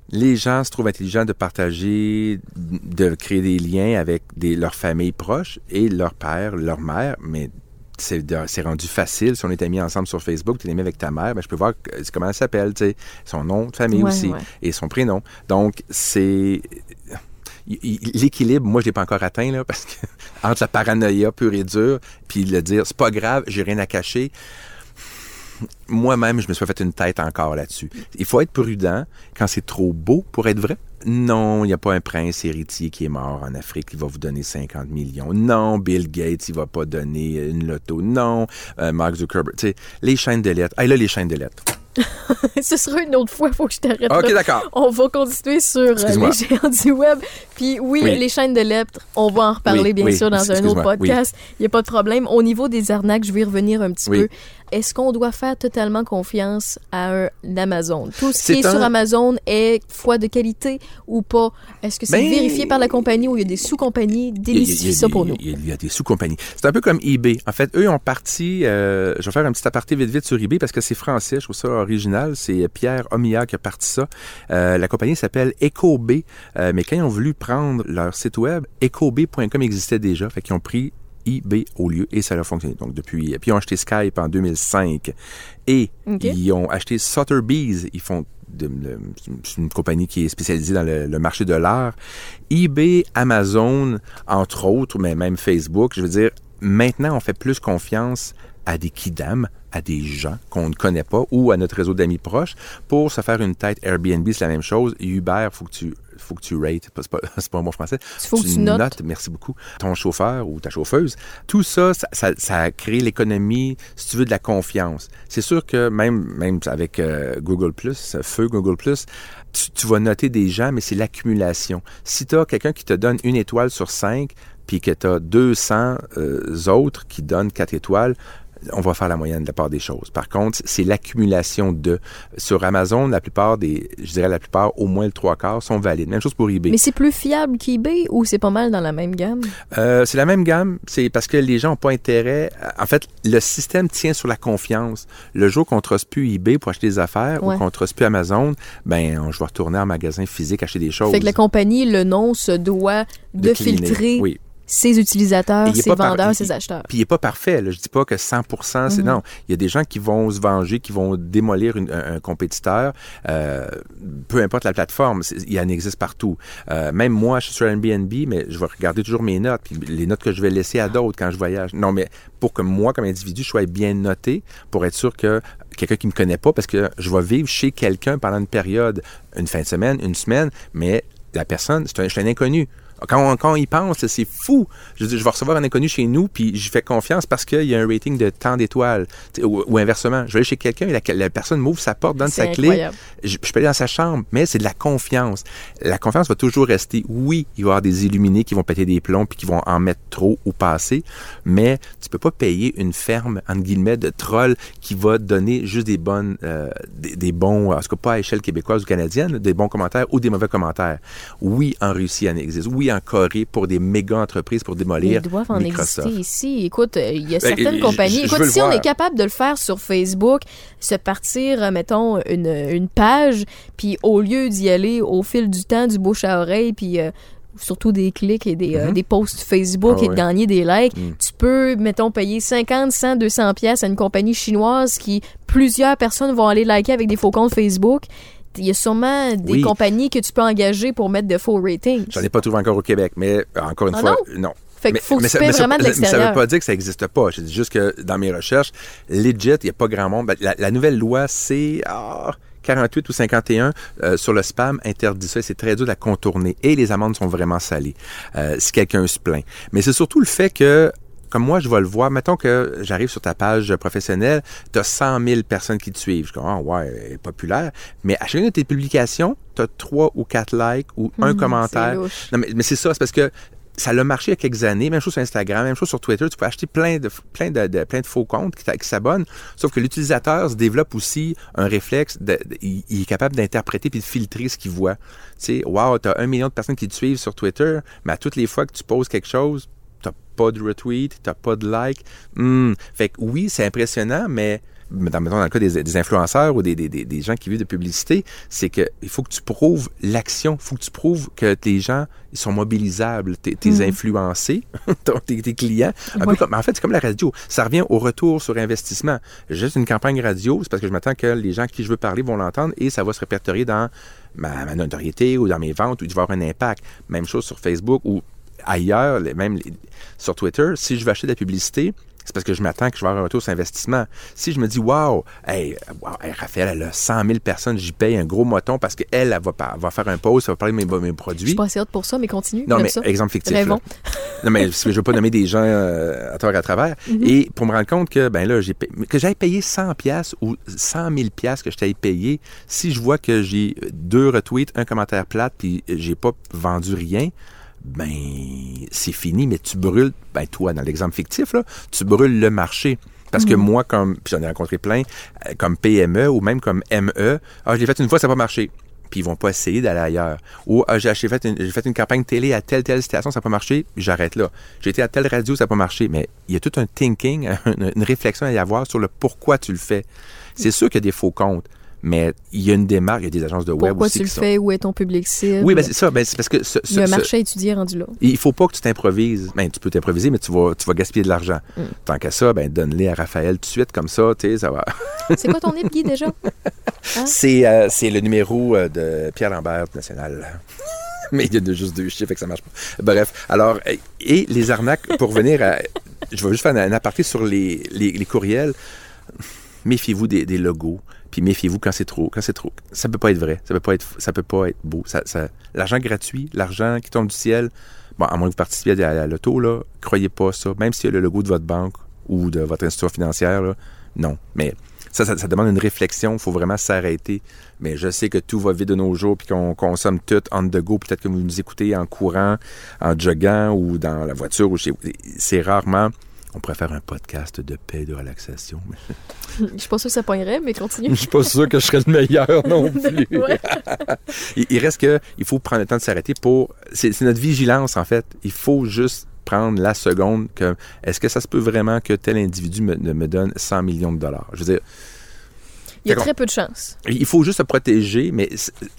E: les gens se trouvent intelligents de partager, de créer des liens avec des, leurs familles proches et leur père, leur mère, mais c'est rendu facile. Si on est amis ensemble sur Facebook, tu es ami avec ta mère, ben, je peux voir comment elle s'appelle, son nom de famille
D: Ouais,
E: aussi
D: ouais.
E: et son prénom. Donc, c'est il- il- l'équilibre, moi, je l'ai pas encore atteint, là, parce que (laughs) entre la paranoïa pure et dure, puis le dire, c'est pas grave, j'ai rien à cacher. Moi-même, je me suis fait une tête encore là-dessus. Il faut être prudent quand c'est trop beau pour être vrai. Non, il n'y a pas un prince héritier qui est mort en Afrique qui va vous donner 50 millions. Non, Bill Gates, il va pas donner une loto. Non, euh, Mark Zuckerberg. Tu sais, les chaînes de lettres. Ah, là, les chaînes de lettres. (laughs)
D: Ce sera une autre fois, faut que je t'arrête.
E: OK, d'accord.
D: On va continuer sur euh, les géants du web. Puis oui,
E: Oui.
D: les chaînes de lettres, on va en reparler
E: Oui,
D: bien
E: oui,
D: sûr dans un autre podcast. Il n'y a pas de problème. Au niveau des arnaques, je vais y revenir un petit
E: Oui.
D: peu. Est-ce qu'on doit faire totalement confiance à un Amazon? Tout ce qui est sur
E: un-
D: Amazon est foi de qualité ou pas? Est-ce que c'est
E: Ben,
D: vérifié par la compagnie ou il y a des sous-compagnies? Démystifie ça pour nous.
E: Il y a, des sous-compagnies. C'est un peu comme eBay. En fait, eux ont parti. euh, je vais faire un petit aparté vite vite sur eBay parce que c'est français. Je trouve ça original. C'est Pierre Omillard qui a parti ça. Euh, la compagnie s'appelle EcoB. Euh, mais quand ils ont voulu prendre leur site web, ecob.com existait déjà. Fait qu'ils ont pris eBay au lieu et ça a fonctionné. Donc depuis, puis ils ont acheté Skype en 2005 et ils ont acheté Sotheby's. Ils font c'est une compagnie qui est spécialisée dans le, le marché de l'art. eBay, Amazon, entre autres, mais même Facebook. Je veux dire, maintenant, on fait plus confiance à des kidam, à des gens qu'on ne connaît pas ou à notre réseau d'amis proches pour se faire une tête. Airbnb, c'est la même chose. Uber, faut que tu faut que tu rates, c'est pas, (laughs) pas un mot français.
D: Faut que tu notes.
E: merci beaucoup, ton chauffeur ou ta chauffeuse. Tout ça, ça, ça, créé l'économie, si tu veux, de la confiance. C'est sûr que même, même avec euh, Google+, feu Google+, tu, tu vas noter des gens, mais c'est l'accumulation. Si tu as quelqu'un qui te donne une étoile sur cinq, puis que tu as 200 euh, autres qui donnent quatre étoiles, on va faire la moyenne de la part des choses. Par contre, c'est l'accumulation de. Sur Amazon, la plupart des, je dirais la plupart, au moins le trois quarts, sont valides. Même chose pour eBay.
D: Mais c'est plus fiable qu'eBay ou c'est pas mal dans la même gamme?
E: Euh, c'est la même gamme. C'est parce que les gens n'ont pas intérêt. En fait, le système tient sur la confiance. Le jour qu'on ne trosse plus eBay pour acheter des affaires
D: Ouais.
E: ou qu'on ne trosse plus Amazon, ben, on- je vais retourner en magasin physique acheter des choses.
D: Fait que la compagnie, le nom se doit de,
E: Décliner.
D: filtrer
E: Oui.
D: Ses utilisateurs, ses
E: par-
D: vendeurs, ses acheteurs.
E: Puis il est pas parfait. Là. Je dis pas que 100%, c'est
D: Mhm.
E: non. Il y a des gens qui vont se venger, qui vont démolir une- un, un compétiteur. Euh, peu importe la plateforme, il y en existe partout. Euh, même moi, je suis sur Airbnb, mais je vais regarder toujours mes notes, puis les notes que je vais laisser à d'autres quand je voyage. Non, mais pour que moi, comme individu, je sois bien noté, pour être sûr que quelqu'un qui me connaît pas, parce que je vais vivre chez quelqu'un pendant une période, une fin de semaine, une semaine, mais la personne, c'est un, je suis un inconnu. Quand on, quand on y pense, c'est fou. Je, vais recevoir un inconnu chez nous, puis je fais confiance parce qu'il y a un rating de tant d'étoiles. Ou, ou inversement, je vais aller chez quelqu'un, et la, la personne m'ouvre sa porte, donne sa
D: C'est
E: clé.
D: incroyable.
E: Je, je peux aller dans sa chambre, mais c'est de la confiance. La confiance va toujours rester. Oui, il va y avoir des illuminés qui vont péter des plombs puis qui vont en mettre trop ou passer, mais tu peux pas payer une ferme, entre guillemets, de trolls qui va donner juste des bonnes, euh, des, des bons, en tout cas pas à échelle québécoise ou canadienne, des bons commentaires ou des mauvais commentaires. Oui, en Russie, il en existe. Oui, en Corée, pour des méga entreprises pour démolir
D: Ils doivent en
E: Microsoft.
D: exister ici. Écoute, euh, il y a
E: Ben,
D: certaines compagnies.
E: je- je
D: Écoute, si on
E: voir.
D: est capable de le faire sur Facebook, se partir, euh, mettons, une, une page, puis au lieu d'y aller au fil du temps, du bouche à oreille, puis euh, surtout des clics et des, euh,
E: Mhm.
D: des posts Facebook
E: Ah
D: et de gagner des likes,
E: Mm.
D: tu peux, mettons, payer 50, 100, 200 pièces à une compagnie chinoise qui, plusieurs personnes vont aller liker avec des faux comptes Facebook. Il y a sûrement des
E: Oui.
D: compagnies que tu peux engager pour mettre de faux ratings.
E: J'en ai pas trouvé encore au Québec, mais euh, encore une
D: Ah
E: fois, non?
D: Fait qu'il faut que tu payes
E: ça-
D: vraiment de
E: mais ça
D: l'extérieur.
E: veut pas dire que ça n'existe pas. Je dis juste que dans mes recherches, legit, il n'y a pas grand monde. Ben, La, la nouvelle loi, c'est ah, 48 ou 51 euh, sur le spam interdit ça. C'est très dur de la contourner. Et les amendes sont vraiment salées euh, si quelqu'un se plaint. Mais c'est surtout le fait que comme moi, je vais le voir. Mettons que j'arrive sur ta page professionnelle, tu as 100 000 personnes qui te suivent. Je dis, ah ouais, elle est populaire. Mais à chacune de tes publications, tu as 3 ou 4 likes ou un
D: Hmm,
E: commentaire. Non, mais, mais c'est ça, c'est parce que ça l'a marché il y a quelques années, même chose sur Instagram, même chose sur Twitter, tu peux acheter plein de, plein de, de- plein de faux comptes qui, qui s'abonnent, sauf que l'utilisateur se développe aussi un réflexe, de, de- il, il est capable d'interpréter puis de filtrer ce qu'il voit. Tu sais, wow, t'as un million de personnes qui te suivent sur Twitter, mais à toutes les fois que tu poses quelque chose, t'as pas de retweet, t'as pas de like. Hmm. Fait que oui, c'est impressionnant, mais dans, mettons, dans le cas des, des influenceurs ou des, des, des- des gens qui vivent de publicité, c'est que il faut que tu prouves l'action, il faut que tu prouves que les gens ils sont mobilisables, tes, tes influencés, (laughs) tes, tes clients. Un peu
D: Ouais.
E: comme, en fait, c'est comme la radio. Ça revient au retour sur investissement. Juste une campagne radio, c'est parce que je m'attends que les gens à qui je veux parler vont l'entendre et ça va se répertorier dans ma, ma notoriété ou dans mes ventes ou il va y avoir un impact. Même chose sur Facebook ou ailleurs, même sur Twitter. Si je veux acheter de la publicité, c'est parce que je m'attends que je vais avoir un retour sur investissement. Si je me dis, wow, hey, wow, hey, Raphaël, elle a 100 000 personnes, j'y paye un gros moton parce qu'elle, elle va, va faire un post, elle va parler de mes, mes
D: Je
E: produits.
D: suis pas assez haute pour ça, mais continue.
E: Non, mais
D: ça.
E: exemple fictif. Là. Non, mais je veux pas nommer des gens euh, à tort et à travers. (laughs)
D: Mhm.
E: Et pour me rendre compte que, ben là, j'ai que j'aille payer 100 pièces ou 100 000 pièces que je t'aille payer, si je vois que j'ai deux retweets, un commentaire plate, puis j'ai pas vendu rien, ben c'est fini, mais tu brûles, ben toi, dans l'exemple fictif, là, tu brûles le marché. Parce que moi, comme, puis j'en ai rencontré plein, euh, comme PME ou même comme ME, ah, je l'ai fait une fois, ça n'a pas marché. Puis ils vont pas essayer d'aller ailleurs. Ou ah, j'ai fait, une, j'ai fait une campagne télé à telle, telle station, ça n'a pas marché, j'arrête là. J'ai été à telle radio, ça n'a pas marché. Mais il y a tout un thinking, (laughs) une, une réflexion à y avoir sur le pourquoi tu le fais. C'est sûr qu'il y a des faux comptes, mais il y a une démarche, il y a des agences de web
D: Pourquoi
E: aussi
D: tu le
E: sont-
D: fais? Où est ton public cible?
E: Oui, ben c'est ça. Ben, c'est parce que ce-
D: Il y a un
E: ce-
D: marché à étudier rendu là.
E: il faut pas que tu t'improvises. Ben, tu peux t'improviser, mais tu vas, tu vas gaspiller de l'argent.
D: Mm.
E: Tant qu'à ça, ben, donne-les à Raphaël tout de suite, comme ça, tu sais, ça va. (laughs)
D: C'est quoi ton Guy, déjà? Hein?
E: C'est, euh, c'est le numéro euh, de Pierre Lambert National. (laughs) mais il y a juste deux chiffres, fait que ça marche pas. Bref, alors, et, et les arnaques, pour venir à. Je vais juste faire un, un aparté sur les, les, les courriels. Méfiez-vous des, des logos, puis méfiez-vous quand c'est trop. Quand c'est trop. Ça peut pas être vrai. Ça peut pas être, ça peut pas être beau. Ça, ça- l'argent gratuit, l'argent qui tombe du ciel, bon, à moins que vous participiez à, la- à la loto, là, croyez pas ça. Même s'il y a le logo de votre banque ou de votre institution financière, là, non. Mais ça, ça, demande une réflexion. Il faut vraiment s'arrêter. Mais je sais que tout va vite de nos jours puis qu'on consomme tout on the go. Peut-être que vous nous écoutez en courant, en joguant ou dans la voiture ou. C'est rarement. On pourrait faire un podcast de paix et de relaxation. mais (laughs)
D: Je suis pas sûre que ça poignerait, mais continue.
E: Je suis pas sûr que je serais le meilleur (laughs) non plus. (laughs) Il, il reste que il faut prendre le temps de s'arrêter pour. C'est notre vigilance, en fait. Il faut juste prendre la seconde que est-ce que ça se peut vraiment que tel individu me, me donne 100 millions de dollars? Je veux dire,
D: Il y a très peu de chance.
E: il faut juste se protéger, mais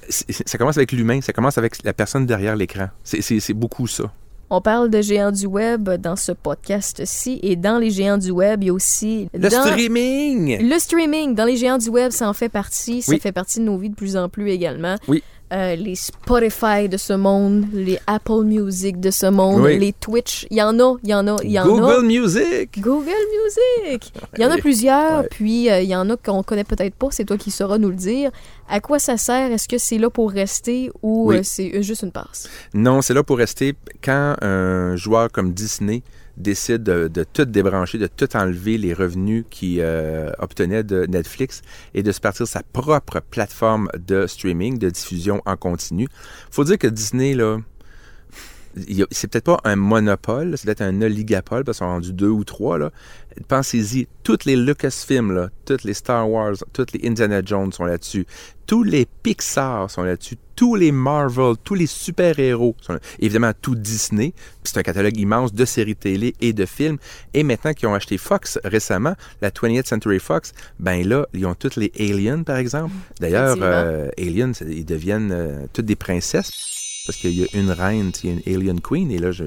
E: ça commence avec l'humain, ça commence avec la personne derrière l'écran. C'est beaucoup ça.
D: On parle de géants du web dans ce podcast-ci et dans les géants du web, il y a aussi
E: Le
D: dans-
E: streaming!
D: le streaming. Dans les géants du web, ça en fait partie. Ça
E: Oui.
D: fait partie de nos vies de plus en plus également.
E: Oui.
D: Euh, les Spotify de ce monde, les Apple Music de ce monde,
E: Oui.
D: les Twitch, il y en a, il y en a, il y en a.
E: Google Music!
D: Google Music. Il y en a plusieurs,
E: Ouais.
D: puis euh, il y en a qu'on connaît peut-être pas. C'est toi qui sauras nous le dire. À quoi ça sert? Est-ce que c'est là pour rester ou
E: Oui.
D: euh, c'est juste une passe?
E: Non, c'est là pour rester. Quand un joueur comme Disney décide de, de tout débrancher, de tout enlever les revenus qu'il euh, obtenait de Netflix et de se partir sa propre plateforme de streaming, de diffusion en continu. faut dire que Disney, là, c'est peut-être pas un monopole, c'est peut-être un oligopole, parce qu'ils sont rendus deux ou trois. Là. Pensez-y, toutes les Lucasfilms, là, toutes les Star Wars, toutes les Indiana Jones sont là-dessus, tous les Pixar sont là-dessus, tous les Marvel, tous les super-héros sont là. Évidemment, tout Disney, c'est un catalogue immense de séries télé et de films. Et maintenant qu'ils ont acheté Fox récemment, la 20th Century Fox, ben là, ils ont toutes les Aliens, par exemple. D'ailleurs, euh, Aliens, ils deviennent euh, toutes des princesses parce qu'il y a une reine, il y a une Alien Queen, et là, je,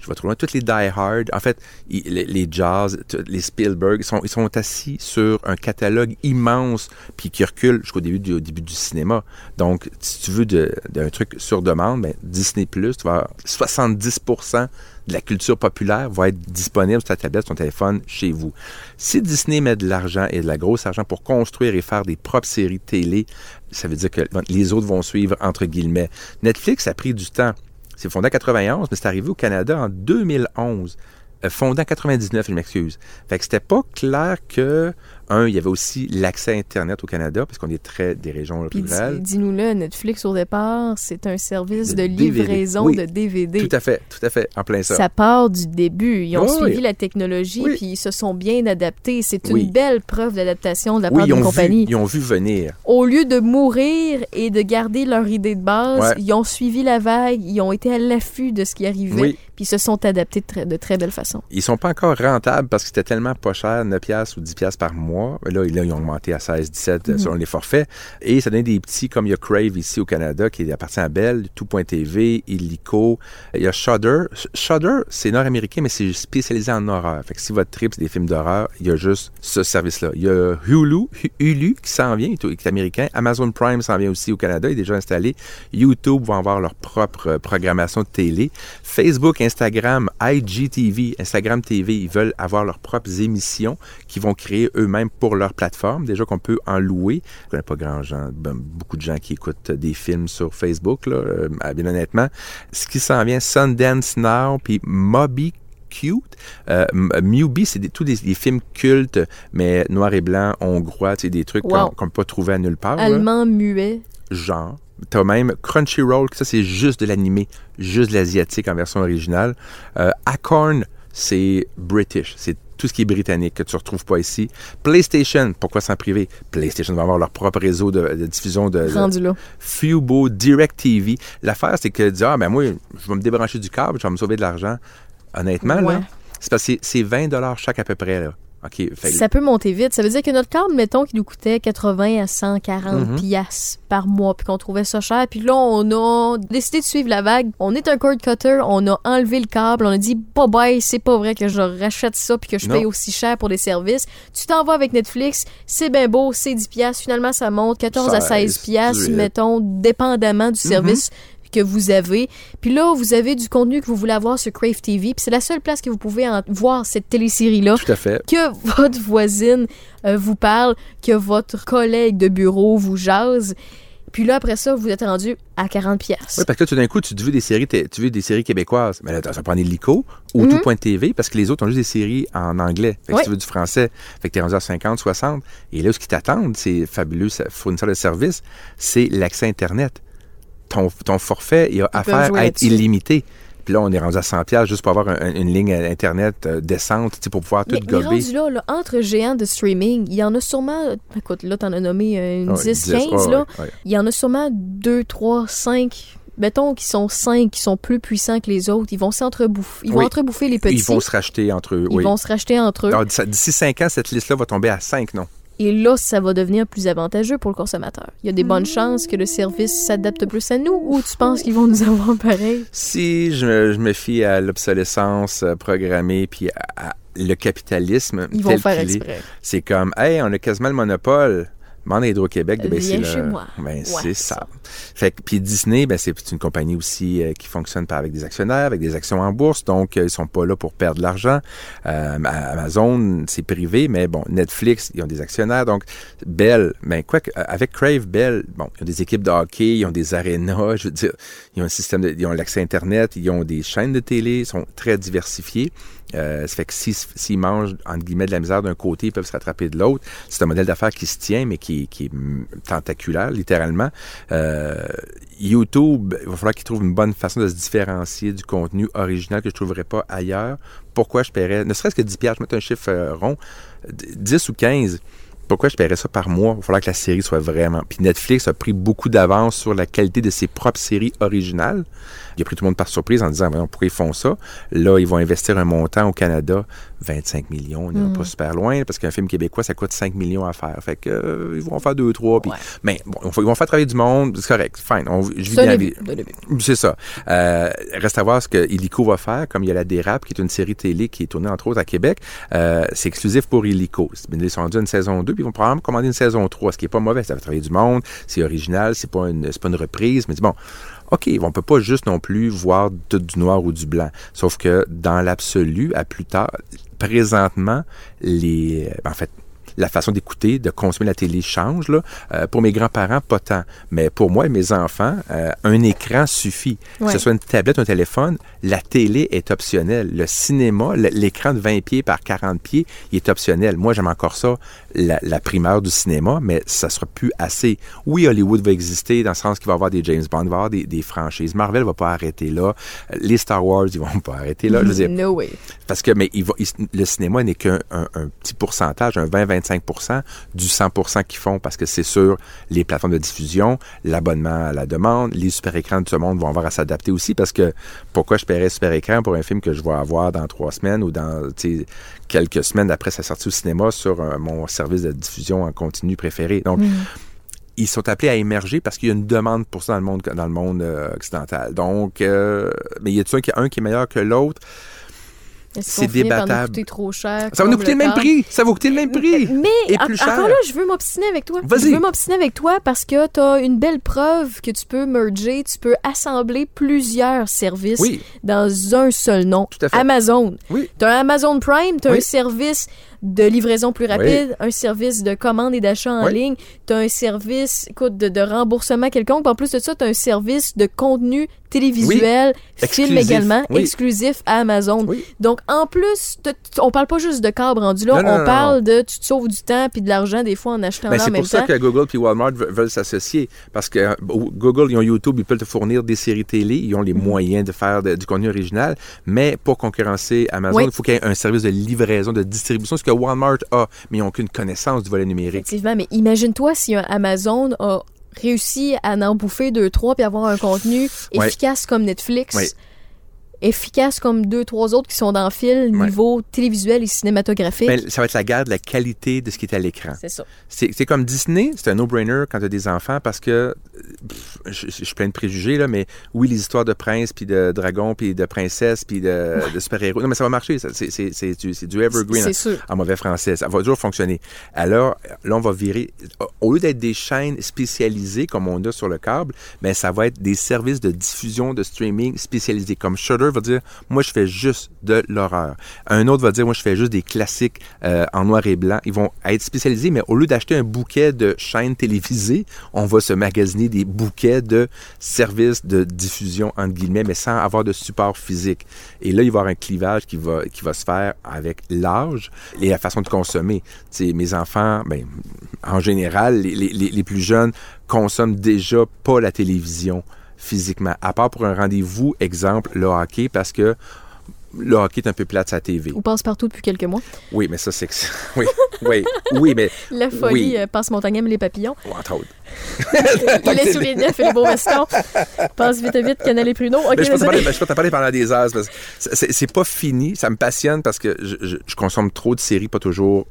E: je vais trop loin. Toutes les Die Hard, en fait, les, Jazz, les Spielberg, ils sont, assis sur un catalogue immense, puis qui recule jusqu'au début du, début du cinéma. Donc, si tu veux d'un truc sur demande, ben, Disney+, tu vas avoir 70% de la culture populaire va être disponible sur ta tablette, sur ton téléphone, chez vous. Si Disney met de l'argent et de la grosse argent pour construire et faire des propres séries télé, ça veut dire que les autres vont suivre, entre guillemets. Netflix a pris du temps. C'est fondé en 91, mais c'est arrivé au Canada en 2011. Euh, fondé en 99, je m'excuse. Fait que c'était pas clair que, un, il y avait aussi l'accès à Internet au Canada, parce qu'on est très des régions
D: Puis
E: rurales.
D: dis-nous-le, Netflix au départ, c'est un service
E: De
D: de, livraison
E: Oui.
D: de DVD.
E: Tout à fait, tout à fait, en plein ça.
D: Ça part du début. Ils ont suivi
E: oui.
D: la technologie,
E: Oui.
D: puis ils se sont bien adaptés. C'est une belle preuve d'adaptation de la part d'une
E: ont,
D: compagnie.
E: vu, ils ont vu venir.
D: Au lieu de mourir et de garder leur idée de base,
E: Ouais.
D: ils ont suivi la vague, ils ont été à l'affût de ce qui arrivait, puis ils se sont adaptés de très, de très belle façon.
E: Ils sont pas encore rentables parce que c'était tellement pas cher, 9 piastres ou 10 piastres par mois. Là, là, ils ont augmenté à 16, 17
D: Mhm.
E: selon les forfaits. Et ça donne des petits, comme il y a Crave ici au Canada, qui appartient à Bell, Tout.tv, Illico. Il y a Shudder. Sh- Shudder, c'est nord-américain, mais c'est spécialisé en horreur. Fait que si votre trip, c'est des films d'horreur, il y a juste ce service-là. Il y a Hulu, Hu- Hulu qui s'en vient, qui est américain. Amazon Prime s'en vient aussi au Canada, il est déjà installé. YouTube vont avoir leur propre euh, programmation de télé. Facebook, Instagram, IGTV, Instagram TV, ils veulent avoir leurs propres émissions qu'ils vont créer eux-mêmes pour leur plateforme. Déjà qu'on peut en louer. Je connais pas grand gens, ben, beaucoup de gens qui écoutent des films sur Facebook, là, euh, bien honnêtement. Ce qui s'en vient, Sundance Now, puis Moby Cute. Euh, Mubi, c'est des- tous des, des films cultes, mais noir et blanc, hongrois, des trucs
D: Wow.
E: qu'on qu'on peut pas trouver à nulle part. là
D: Allemand muet.
E: genre. T'as même Crunchyroll, ça c'est juste de l'animé, juste de l'asiatique en version originale. Euh, Acorn, c'est British, c'est tout ce qui est britannique que tu retrouves pas ici. PlayStation, pourquoi s'en priver? PlayStation va avoir leur propre réseau de, de diffusion de,
D: Rendu là.
E: Fubo, DirecTV. L'affaire, c'est que dire, ah ben moi, je vais me débrancher du câble, je vais me sauver de l'argent. Honnêtement,
D: Ouais.
E: là, c'est parce que c'est- c'est 20 chaque à peu près, là. OK, fait que-
D: Ça peut monter vite. Ça veut dire que notre câble, mettons, qui nous coûtait 80 à 140
E: Mhm.
D: piastres par mois, puis qu'on trouvait ça cher. Puis là, on a décidé de suivre la vague. On est un cord cutter, on a enlevé le câble, on a dit, bye bye, c'est pas vrai que je rachète ça puis que je
E: Non.
D: paye aussi cher pour des services. Tu t'en vas avec Netflix, c'est bien beau, c'est 10 piastres. Finalement, ça monte 14 à 16
E: 16,
D: piastres,
E: 18.
D: mettons, dépendamment du service que vous avez. Puis là, vous avez du contenu que vous voulez avoir sur Crave TV. Puis c'est la seule place que vous pouvez en- voir cette télésérie-là
E: tout à fait.
D: que (laughs) votre voisine euh, vous parle, que votre collègue de bureau vous jase. Puis là, après ça, vous êtes rendu à 40 pièces.
E: Oui, parce que là, tout d'un coup, tu veux des séries, tu veux des séries québécoises. Mais là, ça prend des Lico ou
D: Mhm.
E: tout.tv parce que les autres ont juste des séries en anglais. Fait que tu veux du français, fait que t'es rendu à 50, 60. Et là, ce qui t'attendent, c'est fabuleux fournisseurs de services, c'est l'accès Internet. Ton, ton forfait, il a affaire à être illimité. Puis là, on est rendu à 100 pièces juste pour avoir un- une ligne Internet euh, décente, pour pouvoir tout
D: Mais, mais
E: gober.
D: rendu là, là, entre géants de streaming, il y en a sûrement, écoute, là, t'en as nommé euh, une
E: Ouais,
D: 10,
E: 10,
D: 15,
E: ouais,
D: là.
E: ouais, ouais.
D: Il y en a sûrement 2, 3, 5, mettons qui sont 5, qui sont plus puissants que les autres. Ils vont s'entrebouffer. Ils vont entrebouffer les petits.
E: Ils vont se racheter entre eux.
D: Ils
E: oui.
D: vont se racheter entre eux.
E: D'ici- 5 ans, cette liste-là va tomber à 5 noms.
D: Et là, ça va devenir plus avantageux pour le consommateur. Il y a des bonnes chances que le service s'adapte plus à nous ou tu penses qu'ils vont nous avoir pareil?
E: Si je, me- je me fie à l'obsolescence euh, programmée puis à, à le capitalisme
D: Ils vont faire
E: qu'il est, c'est comme, hey, on a quasiment le monopole. Demande à Hydro-Québec de baisser
D: Viens
E: le...
D: moi.
E: Ben,
D: Ouais,
E: c'est ça.
D: ça.
E: Fait que, puis Disney, ben, c'est une compagnie aussi euh, qui fonctionne par avec des actionnaires, avec des actions en bourse, donc euh, ils sont pas là pour perdre de l'argent. Euh, Amazon, c'est privé, mais bon, Netflix, ils ont des actionnaires, donc Bell, ben quoi que, euh, avec Crave, Bell, bon, ils ont des équipes de hockey, ils ont des arénas, je veux dire, ils ont un système, de, ils ont l'accès Internet, ils ont des chaînes de télé, ils sont très diversifiés. Euh, ça fait que s'ils s'ils mangent, entre guillemets, de la misère d'un côté, ils peuvent se rattraper de l'autre. C'est un modèle d'affaires qui se tient, mais qui, qui est tentaculaire, littéralement. Euh, YouTube, il va falloir qu'ils trouvent une bonne façon de se différencier du contenu original que je ne trouverais pas ailleurs. Pourquoi je paierais, ne serait-ce que 10 piastres, je mettre un chiffre euh, rond, d- 10 ou 15, pourquoi je paierais ça par mois? Il va falloir que la série soit vraiment... Puis Netflix a pris beaucoup d'avance sur la qualité de ses propres séries originales. Il a pris tout le monde par surprise en disant, pourquoi ils font ça? Là, ils vont investir un montant au Canada, 25 millions. Ils n'ont pas super loin, parce qu'un film québécois, ça coûte 5 millions à faire. Fait que, euh, ils vont en faire deux, trois. Puis,
D: Ouais.
E: Mais bon, ils vont faire travailler du monde, c'est correct, fine. On, je vis bien. C'est ça. Euh, reste à voir ce que Illico va faire, comme il y a La Dérape, qui est une série télé qui est tournée entre autres à Québec. Euh, c'est exclusif pour Illico. Ils sont rendus à une saison 2, puis ils vont probablement commander une saison 3, ce qui est pas mauvais. Ça va travailler du monde, c'est original, c'est pas une, c'est pas une reprise, mais dis bon. OK, on peut pas juste non plus voir tout du noir ou du blanc. Sauf que dans l'absolu, à plus tard, présentement, les, ben, en fait, la façon d'écouter, de consommer la télé change. Là. Euh, pour mes grands-parents, pas tant. Mais pour moi et mes enfants, euh, un écran suffit. Que ce soit une tablette, un téléphone, la télé est optionnelle. Le cinéma, l'écran de 20 pieds par 40 pieds, il est optionnel. Moi, j'aime encore ça, la, la primeur du cinéma, mais ça sera plus assez. Oui, Hollywood va exister dans le sens qu'il va y avoir des James Bond, il va y avoir des, des franchises. Marvel va pas arrêter là. Euh, Les Star Wars, ils vont pas arrêter là. Je veux dire,
D: No way.
E: parce que mais il va, il- le cinéma n'est qu'un un, un petit pourcentage, un 20-25 du 100% qu'ils font parce que c'est sur les plateformes de diffusion, l'abonnement à la demande, les super écrans de ce monde vont avoir à s'adapter aussi parce que pourquoi je paierais super écran pour un film que je vais avoir dans trois semaines ou dans quelques semaines après sa sortie au cinéma sur euh, mon service de diffusion en continu préféré. Donc ils sont appelés à émerger parce qu'il y a une demande pour ça dans le monde dans le monde euh, occidental. Donc euh, mais y a-t-il un qui, un qui est meilleur que l'autre? C'est débattable.
D: coûter trop cher?
E: Ça va nous coûter le même prix. Ça va coûter le même prix.
D: Mais
E: Et plus cher.
D: encore là, je veux m'obstiner avec toi.
E: Vas-y.
D: Je veux m'obstiner avec toi parce que tu as une belle preuve que tu peux merger, tu peux assembler plusieurs services
E: Oui.
D: dans un seul nom.
E: Tout à fait.
D: Amazon.
E: Oui.
D: Tu as Amazon Prime, tu as
E: Oui.
D: un service de livraison plus rapide, un service de commande et d'achat en
E: Oui.
D: ligne, tu as un service écoute, de, de remboursement quelconque. Puis En plus de ça, tu as un service de contenu télévisuel, film
E: Exclusif.
D: également, exclusif à Amazon. Donc, en plus, on parle pas juste de câble rendu là,
E: Non, non,
D: on
E: non,
D: parle de tu te sauves du temps puis de l'argent des fois en achetant
E: Ben,
D: en
E: c'est pour ça que Google et Walmart ve- veulent s'associer. Parce que euh, Google, ils ont YouTube, ils peuvent te fournir des séries télé, ils ont
D: Mhm.
E: les moyens de faire de- du contenu original. Mais pour concurrencer Amazon, il faut qu'il y ait un service de livraison, de distribution, que Walmart a, mais ils n'ont aucune connaissance du volet numérique.
D: Effectivement, mais imagine-toi si un Amazon a réussi à en bouffer deux, trois puis avoir un contenu
E: Ouais.
D: efficace comme Netflix.
E: Ouais.
D: Efficace comme deux, trois autres qui sont dans le fil
E: Ouais.
D: niveau télévisuel et cinématographique.
E: Ben, ça va être la guerre de la qualité de ce qui est à l'écran.
D: c'est ça.
E: C'est comme Disney, c'est un no-brainer quand tu as des enfants parce que pff, je, je suis plein de préjugés là, mais oui les histoires de princes puis de dragons puis de princesses puis de, de super-héros, non mais ça va marcher, c'est du, du evergreen
D: C'est sûr.
E: en mauvais français, ça va toujours fonctionner. Alors là on va virer, au lieu d'être des chaînes spécialisées comme on a sur le câble, ben ça va être des services de diffusion de streaming spécialisés. Comme Shudder va dire, moi je fais juste de l'horreur. Un autre va dire, moi je fais juste des classiques euh, en noir et blanc. Ils vont être spécialisés, mais au lieu d'acheter un bouquet de chaînes télévisées, on va se magasiner des bouquets de services de diffusion, entre guillemets, mais sans avoir de support physique. Et là, il va y avoir un clivage qui va, qui va se faire avec l'âge et la façon de consommer. Tu sais, mes enfants, ben, en général, les- les- les plus jeunes consomment déjà pas la télévision physiquement, à part pour un rendez-vous, exemple, le hockey, parce que le hockey est un peu plate sa TV.
D: Ou passe partout depuis quelques mois.
E: Oui, mais ça, c'est que... (laughs) Oui, oui, oui, mais... (laughs)
D: La folie
E: Oui.
D: euh, passe montagne les papillons.
E: Entre autres. (laughs)
D: les souliers neufs et les beaux vestons. Passe vite vite, canal et pruneaux. Ok,
E: Mais je peux te
D: désolé.
E: parler, pendant des heures. c'est- pas fini. Ça me passionne parce que je, je- je consomme trop de séries, pas toujours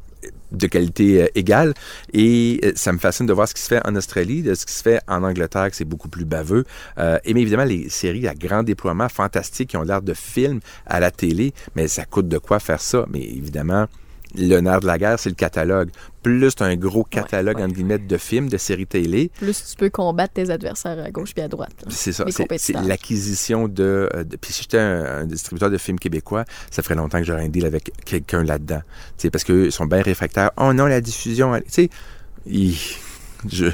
E: de qualité euh, égale. Et euh, ça me fascine de voir ce qui se fait en Australie, de ce qui se fait en Angleterre, que c'est beaucoup plus baveux. Euh, et mais évidemment, les séries à grand déploiement, fantastiques, qui ont l'air de films à la télé, mais ça coûte de quoi faire ça? Mais évidemment, le nerf de la guerre, c'est le catalogue. Plus tu as un gros catalogue,
D: ouais.
E: entre guillemets, de films, de séries télé,
D: Plus tu peux combattre tes adversaires à gauche puis à droite.
E: c'est ça. C'est l'acquisition de, euh, de- Puis si j'étais un, un distributeur de films québécois, ça ferait longtemps que j'aurais un deal avec quelqu'un là-dedans. Tu sais, parce qu'eux, ils sont bien réfractaires. Oh non, la diffusion. Tu sais, je.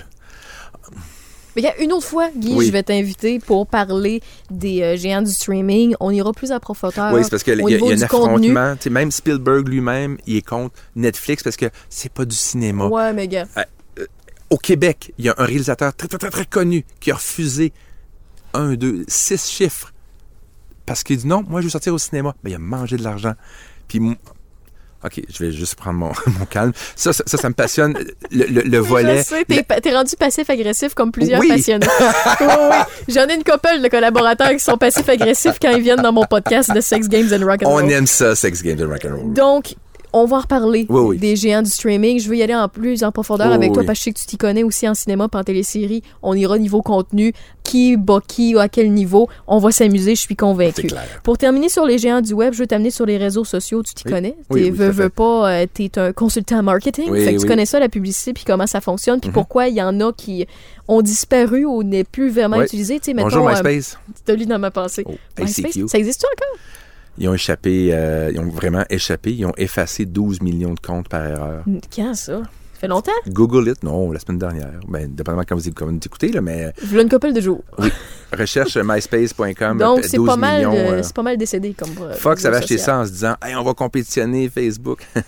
D: Mais une autre fois, Guy,
E: Oui.
D: je vais t'inviter pour parler des euh, géants du streaming. On ira plus en profondeur.
E: Oui, c'est parce qu'il y, y a un affrontement. Tu sais, même Spielberg lui-même, il est contre Netflix parce que c'est pas du cinéma.
D: Ouais, mais gars.
E: Au Québec, il y a un réalisateur très, très, très, très connu qui a refusé un, deux, six chiffres parce qu'il dit non, moi je veux sortir au cinéma. Mais il a mangé de l'argent. Puis, OK, je vais juste prendre mon, (laughs) mon calme. Ça, ça, ça, ça me passionne. Le, le- le (laughs) volet.
D: Je sais, t'es, rendu passif-agressif comme plusieurs
E: Oui.
D: passionnés. (laughs) oui, oui. J'en ai une couple de collaborateurs qui sont passifs-agressifs quand ils viennent dans mon podcast de Sex Games and Rock and
E: On aime ça, Sex Games and Rock'n'Roll.
D: Donc, on va en reparler
E: Oui, oui.
D: des géants du streaming. Je veux y aller en plus en profondeur
E: Oui,
D: avec toi parce que je sais que tu t'y connais aussi en cinéma et en télésérie. On ira niveau contenu, qui bat qui, à quel niveau. On va s'amuser, je suis
E: clair.
D: Pour terminer sur les géants du web, je veux t'amener sur les réseaux sociaux. Tu t'y connais?
E: Oui,
D: veux, pas, euh, t'es un consultant en marketing.
E: Oui,
D: fait que tu connais ça, la publicité, puis comment ça fonctionne, puis
E: Mhm.
D: pourquoi il y en a qui ont disparu ou n'est plus vraiment utilisé. Tu
E: Bonjour
D: mettons, euh,
E: MySpace.
D: tu t'as lu dans ma pensée.
E: Oh,
D: MySpace, ça existe encore?
E: Ils ont échappé, euh, ils ont vraiment échappé. Ils ont effacé 12 millions de comptes par erreur.
D: Quand ça? Ça fait longtemps?
E: Google it, non, la semaine dernière. Ben, dépendamment quand vous, écoutez, là, mais
D: Je voulais une couple de jours.
E: recherche (laughs) myspace.com.
D: Donc,
E: euh,
D: c'est
E: 12
D: pas mal,
E: millions,
D: euh,
E: euh,
D: c'est pas mal décédé comme. euh,
E: Fox avait acheté ça en se disant Hey, on va compétitionner Facebook. (laughs)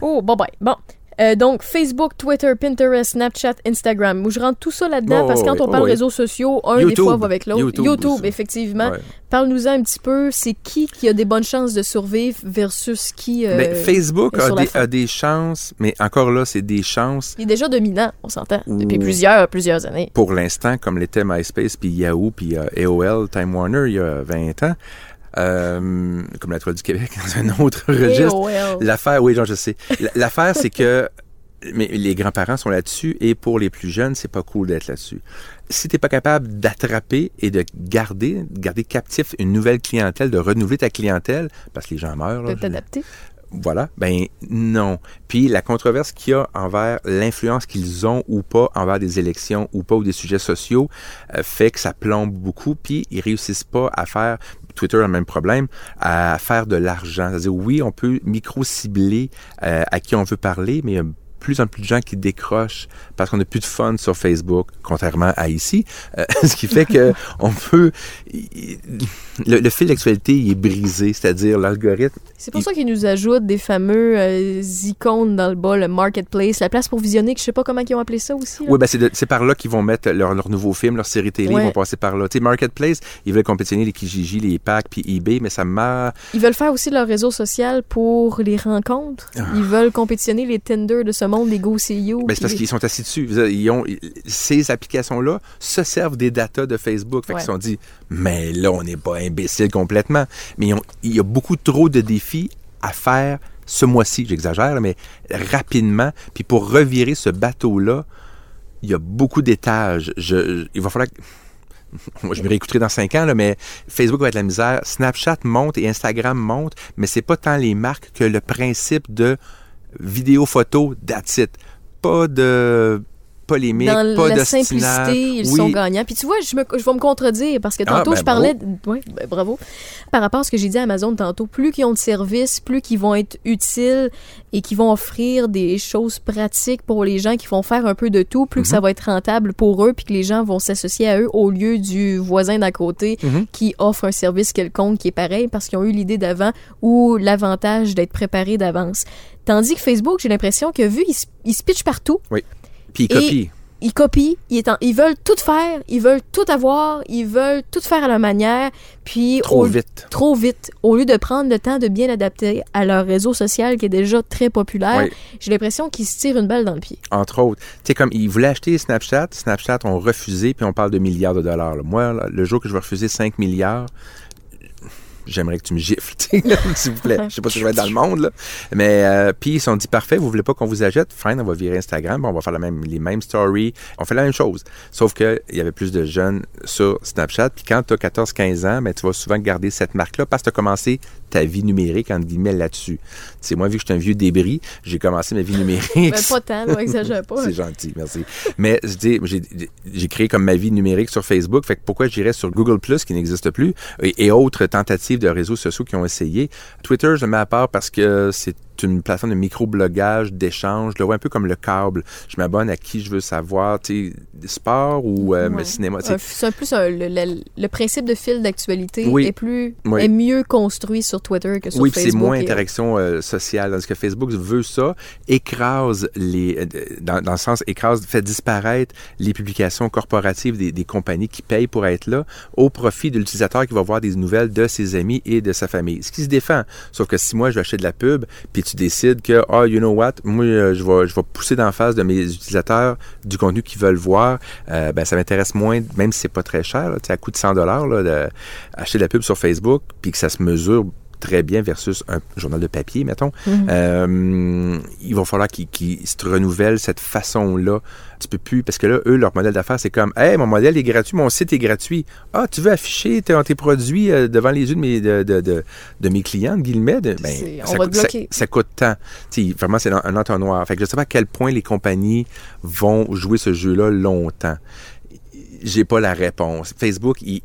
D: Oh, bon, ben, bon. Euh, donc, Facebook, Twitter, Pinterest, Snapchat, Instagram. Où je rentre tout ça là-dedans
E: Oh,
D: parce que quand on parle
E: oh,
D: réseaux sociaux, un des
E: YouTube.
D: fois va avec l'autre.
E: YouTube
D: YouTube, effectivement.
E: Ouais.
D: Parle-nous un petit peu, c'est qui qui a des bonnes chances de survivre versus qui. euh,
E: Mais Facebook a des, a des chances, mais encore là, c'est des chances
D: Il est déjà dominant, on s'entend, depuis plusieurs, plusieurs années.
E: pour l'instant, comme l'était MySpace, puis Yahoo, puis euh, AOL, Time Warner, il y a 20 ans. Euh, comme la Toile du Québec, (laughs) dans un autre registre.
D: AOL.
E: L'affaire, oui, genre, je sais. L'affaire, c'est que mais les grands-parents sont là-dessus et pour les plus jeunes, c'est pas cool d'être là-dessus. Si t'es pas capable d'attraper et de garder, de garder captif une nouvelle clientèle, de renouveler ta clientèle, parce que les gens meurent,
D: Peut t'adapter.
E: voilà, ben non. Puis la controverse qu'il y a envers l'influence qu'ils ont ou pas envers des élections ou pas ou des sujets sociaux euh, fait que ça plombe beaucoup. Puis ils réussissent pas à faire Twitter a le même problème à faire de l'argent. C'est-à-dire oui, on peut micro-cibler euh, à qui on veut parler, mais a plus en plus de gens qui décrochent parce qu'on n'a plus de fun sur Facebook, contrairement à ici. Euh, (laughs) ce qui fait que (laughs) on peut... il- Le, le fil d'actualité il est brisé, c'est-à-dire l'algorithme
D: C'est pour
E: Il-
D: ça qu'ils nous ajoutent des fameux euh, icônes dans le bas, le marketplace, la place pour visionner, que je sais pas comment ils ont appelé ça aussi. là.
E: Oui, ben c'est, par là qu'ils vont mettre leur, leur nouveau film, leur série télé,
D: Ouais.
E: ils vont passer par là. Tu sais, Marketplace, ils veulent compétitionner les Kijiji, les packs, puis eBay, mais ça m'a...
D: Ils veulent faire aussi leur réseau social pour les rencontres. Ils veulent compétitionner les Tinder de ce monde, les GoCU.
E: Ben, c'est parce qu'ils sont assis dessus. Ils ont, ces applications-là se servent des datas de Facebook. Fait
D: Ouais.
E: qu'ils se sont dit, mais là, on n'est pas imbécile complètement. Mais ont- il y a beaucoup trop de défis à faire ce mois-ci, j'exagère, mais rapidement. Puis pour revirer ce bateau-là, il y a beaucoup d'étages. Je, je- il va falloir que... Je me réécouterai dans cinq ans, là, mais Facebook va être la misère. Snapchat monte et Instagram monte, mais c'est pas tant les marques que le principe de vidéo, photo, that's it. Pas de polémique,
D: dans
E: pas
D: la simplicité, ils
E: Oui.
D: sont gagnants. Puis tu vois, je, me, je vais me contredire parce que
E: Ah,
D: tantôt,
E: ben,
D: je parlais. ouais, ben, bravo. Par rapport à ce que j'ai dit à Amazon tantôt, plus qu'ils ont de services, plus qu'ils vont être utiles et qu'ils vont offrir des choses pratiques pour les gens qui vont faire un peu de tout, plus que
E: Mhm.
D: ça va être rentable pour eux, puis que les gens vont s'associer à eux au lieu du voisin d'à côté
E: Mhm.
D: qui offre un service quelconque qui est pareil parce qu'ils ont eu l'idée d'avant ou l'avantage d'être préparés d'avance. Tandis que Facebook, j'ai l'impression que vu, ils se- ils se pitchent partout,
E: Puis ils copient.
D: ils copient, ils, est en- ils veulent tout faire, ils veulent tout avoir, ils veulent tout faire à leur manière, puis
E: Trop
D: au-
E: vite.
D: trop vite. Au lieu de prendre le temps de bien adapter à leur réseau social qui est déjà très populaire,
E: Oui.
D: j'ai l'impression qu'ils se tirent une balle dans le pied.
E: Entre autres. Tu sais, comme ils voulaient acheter Snapchat, Snapchat ont refusé, puis on parle de milliards de dollars. là. Moi, là, le jour que je vais refuser 5 milliards, j'aimerais que tu me gifles, (laughs) tu s'il vous plaît. Je sais pas si je vais être dans le monde, là. Mais, euh, puis ils se sont dit, parfait, vous voulez pas qu'on vous achète? Fine, on va virer Instagram, on va faire la même, les mêmes stories. On fait la même chose. Sauf que il y avait plus de jeunes sur Snapchat. Puis quand tu as 14-15 ans, ben, tu vas souvent garder cette marque-là parce que tu as commencé ta vie numérique, entre guillemets, là-dessus. C'est moi, vu que je suis un vieux débris, j'ai commencé ma vie numérique.
D: Ben, pas tant, là, exagère (laughs) pas.
E: C'est gentil, merci. Mais je dis, j'ai, j'ai créé comme ma vie numérique sur Facebook. Fait que pourquoi j'irais sur Google Plus qui n'existe plus et, et autres tentatives de réseaux sociaux qui ont essayé. Twitter, je le mets à part parce que c'est une plateforme de micro-blogage, d'échange. Je le vois un peu comme le câble. Je m'abonne à qui je veux savoir, tu sais, sport ou euh,
D: Ouais.
E: cinéma.
D: Euh, C'est un plus un- le, le- le principe de fil d'actualité
E: Oui.
D: est plus
E: Oui.
D: est mieux construit sur Twitter que sur
E: Oui,
D: Facebook.
E: c'est moins
D: et-
E: interaction euh, sociale. Tandis que Facebook veut ça, écrase les, euh, dans, dans le sens écrase, fait disparaître les publications corporatives des, des compagnies qui payent pour être là au profit de l'utilisateur qui va voir des nouvelles de ses amis et de sa famille. Ce qui se défend. Sauf que si moi je vais acheter de la pub, puis tu décides que, ah, you know what, moi euh, je vais, je vais pousser d'en face de mes utilisateurs du contenu qu'ils veulent voir, euh, ben ça m'intéresse moins, même si c'est pas très cher, là, à coût de 100 dollars, acheter de la pub sur Facebook, puis que ça se mesure très bien versus un journal de papier, mettons. Euh, il va falloir qu'ils se renouvellent cette façon-là. Tu peux plus, parce que là, eux, leur modèle d'affaires, c'est comme, hey, mon modèle est gratuit, mon site est gratuit. Ah, tu veux afficher tes, tes produits euh, devant les yeux de mes, de, de, de, de mes clients, de guillemets? ben,
D: on
E: ça,
D: va
E: coûte-
D: te bloquer.
E: ça- ça coûte tant. Vraiment, c'est un, entonnoir. Fait que je sais pas à quel point les compagnies vont jouer ce jeu-là longtemps. J'ai pas la réponse. Facebook, il ne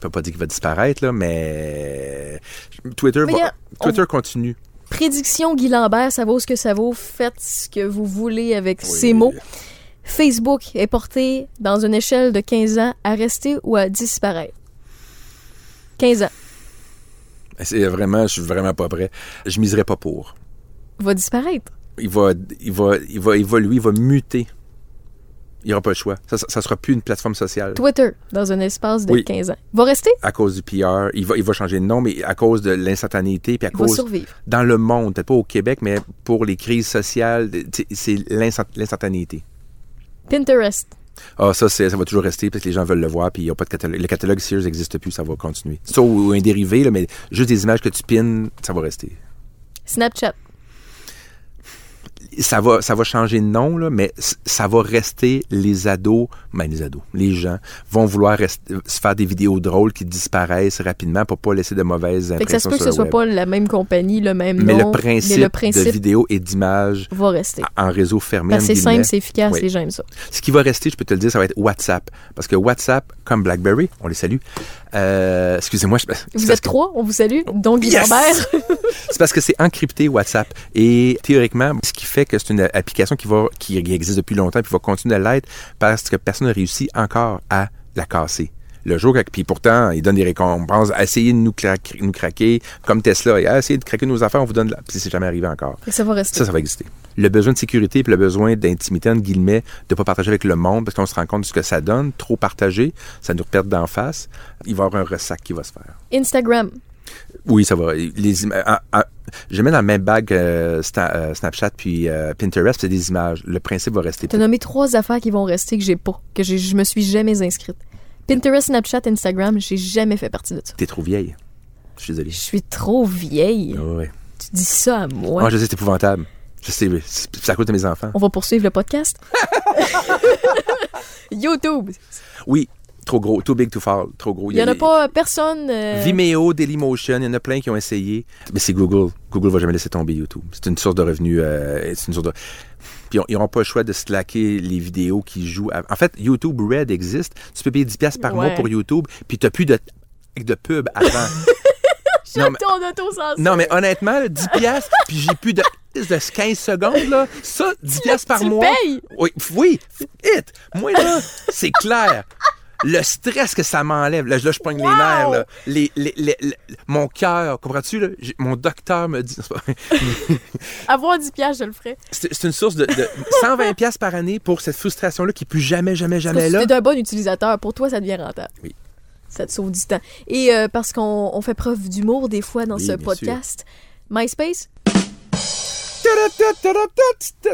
E: peut pas dire qu'il va disparaître, là, mais Twitter,
D: Mais
E: va-
D: y a-
E: Twitter continue.
D: Prédiction Guy Lambert, ça vaut ce que ça vaut. Faites ce que vous voulez avec ces mots. Facebook est porté dans une échelle de 15 ans à rester ou à disparaître? 15 ans.
E: C'est vraiment, je suis vraiment pas prêt. Je miserais pas pour.
D: Va disparaître.
E: Il va, il va, il va évoluer, il va muter. Il n'y aura pas le choix. Ça, ça sera plus une plateforme sociale.
D: Twitter, dans un espace de
E: Oui.
D: 15 ans. Va rester?
E: À cause du PR, il va, il va changer de nom, mais à cause de l'instantanéité, puis à
D: Il va
E: cause
D: survivre.
E: dans le monde, peut-être pas au Québec, mais pour les crises sociales, c'est l'instant- l'instantanéité.
D: Pinterest.
E: Ah, ça, ça va toujours rester parce que les gens veulent le voir, puis il n'y a pas de catalogue. Le catalogue Sears n'existe plus, ça va continuer. Ça ou un dérivé, là, mais juste des images que tu pines, ça va rester.
D: Snapchat.
E: Ça va, ça va changer de nom, là, mais ça va rester les ados, ben les ados, les gens vont vouloir rester- se faire des vidéos drôles qui disparaissent rapidement pour pas laisser de mauvaises
D: Fait que ça se
E: impressions
D: peut que ce soit pas la même compagnie, le même
E: mais,
D: nom.
E: le principe
D: mais le principe
E: de vidéo et d'image
D: va rester.
E: en réseau fermé,
D: c'est simple, c'est efficace,
E: Oui.
D: les gens aiment ça.
E: Ce qui va rester, je peux te le dire, ça va être WhatsApp. Parce que WhatsApp, comme BlackBerry, on les salue. Euh, excusez-moi. je-
D: Vous êtes
E: que-
D: trois, on vous salue. Donc,
E: Yes! (laughs) (laughs) C'est parce que c'est encrypté WhatsApp. Et théoriquement, ce qui fait que c'est une application qui va, qui existe depuis longtemps et qui va continuer à l'être parce que personne n'a réussi encore à la casser. Le jour, que- puis pourtant, ils donnent des récompenses. Essayez de nous, craquer, nous craquer, comme Tesla. Et, essayez de craquer nos affaires, on vous donne la... Puis c'est jamais arrivé encore.
D: Ça va rester.
E: Ça, ça va exister. Le besoin de sécurité puis le besoin d'intimité, entre guillemets, de ne pas partager avec le monde parce qu'on se rend compte de ce que ça donne. Trop partager, ça nous perd d'en face. Il va y avoir un ressac qui va se faire.
D: Instagram.
E: Oui, ça va. Les ah, ah, je mets dans le même bag euh, euh, Snapchat puis euh, Pinterest, c'est des images. Le principe va rester.
D: T'as nommé trois affaires qui vont rester que j'ai pas, que je me suis jamais inscrite. Pinterest, Snapchat, Instagram, j'ai jamais fait partie de ça.
E: T'es trop vieille. Je suis désolé.
D: Je suis trop vieille. Tu dis ça à moi.
E: Ah, je sais, c'est épouvantable. Je sais, c'est à cause de mes enfants.
D: On va poursuivre le podcast. (laughs) YouTube.
E: Oui, trop gros. Too big to fall. Trop gros.
D: Il y en a pas personne. euh,
E: Vimeo, Dailymotion, il y en a plein qui ont essayé. Mais c'est Google. Google va jamais laisser tomber YouTube. C'est une source de revenus. euh, c'est une source de... Puis ils n'auront pas le choix de slacker les vidéos qui jouent. à- En fait, YouTube Red existe. Tu peux payer 10$ piastres par mois pour YouTube, puis tu n'as plus de, de pub avant. (laughs) Non, mais-
D: ton autocensure.
E: non, mais honnêtement, là, 10$, piastres, puis j'ai plus de, de 15 secondes. Là. Ça, 10$ piastres par
D: tu
E: mois.
D: payes?
E: Oui, oui, it. Moi, là, c'est clair. Le stress que ça m'enlève, là, là, je pogne les nerfs, là. Les, les- les- mon cœur, comprends-tu? Là? Mon docteur me dit... (laughs)
D: Avoir 10 piastres, je le ferais.
E: C'est une source de, de 120$ piastres par année pour cette frustration-là qui est plus jamais, jamais, jamais
D: Si
E: là.
D: t'es un bon utilisateur, pour toi, ça devient rentable.
E: Oui.
D: Ça te sauve du temps. Et euh, parce qu'on on fait preuve d'humour des fois dans
E: Oui,
D: ce podcast. MySpace,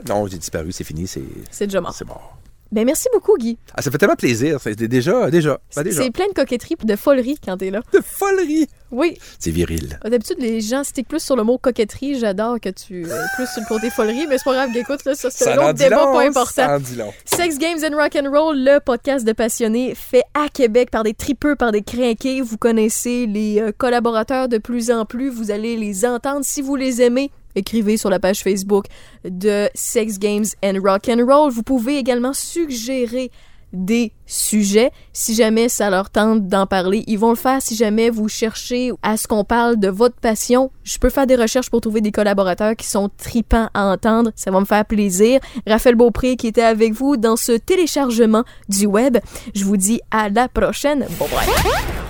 E: Non, j'ai disparu, c'est fini, c'est
D: c'est déjà mort.
E: c'est mort.
D: Ben merci beaucoup, Guy.
E: Ah, ça fait tellement plaisir. C'est déjà, déjà, ben, déjà.
D: C'est plein de coquetterie et de folerie quand t'es là.
E: De folerie.
D: Oui.
E: C'est viril.
D: D'habitude, les gens stickent plus sur le mot coquetterie. J'adore que tu euh, plus sur le côté folerie, mais c'est pas grave. Écoute, là, ça, c'est un autre débat
E: long,
D: pas important.
E: long.
D: Sex Games and Rock and Roll, le podcast de passionnés fait à Québec par des tripeux, par des crinqués. Vous connaissez les euh, collaborateurs de plus en plus. Vous allez les entendre si vous les aimez. Écrivez sur la page Facebook de Sex Games and Rock and Roll. Vous pouvez également suggérer des sujets. Si jamais ça leur tente d'en parler, ils vont le faire. Si jamais vous cherchez à ce qu'on parle de votre passion, je peux faire des recherches pour trouver des collaborateurs qui sont tripants à entendre. Ça va me faire plaisir. Raphaël Beaupré qui était avec vous dans ce téléchargement du web. Je vous dis à la prochaine. Bon bye.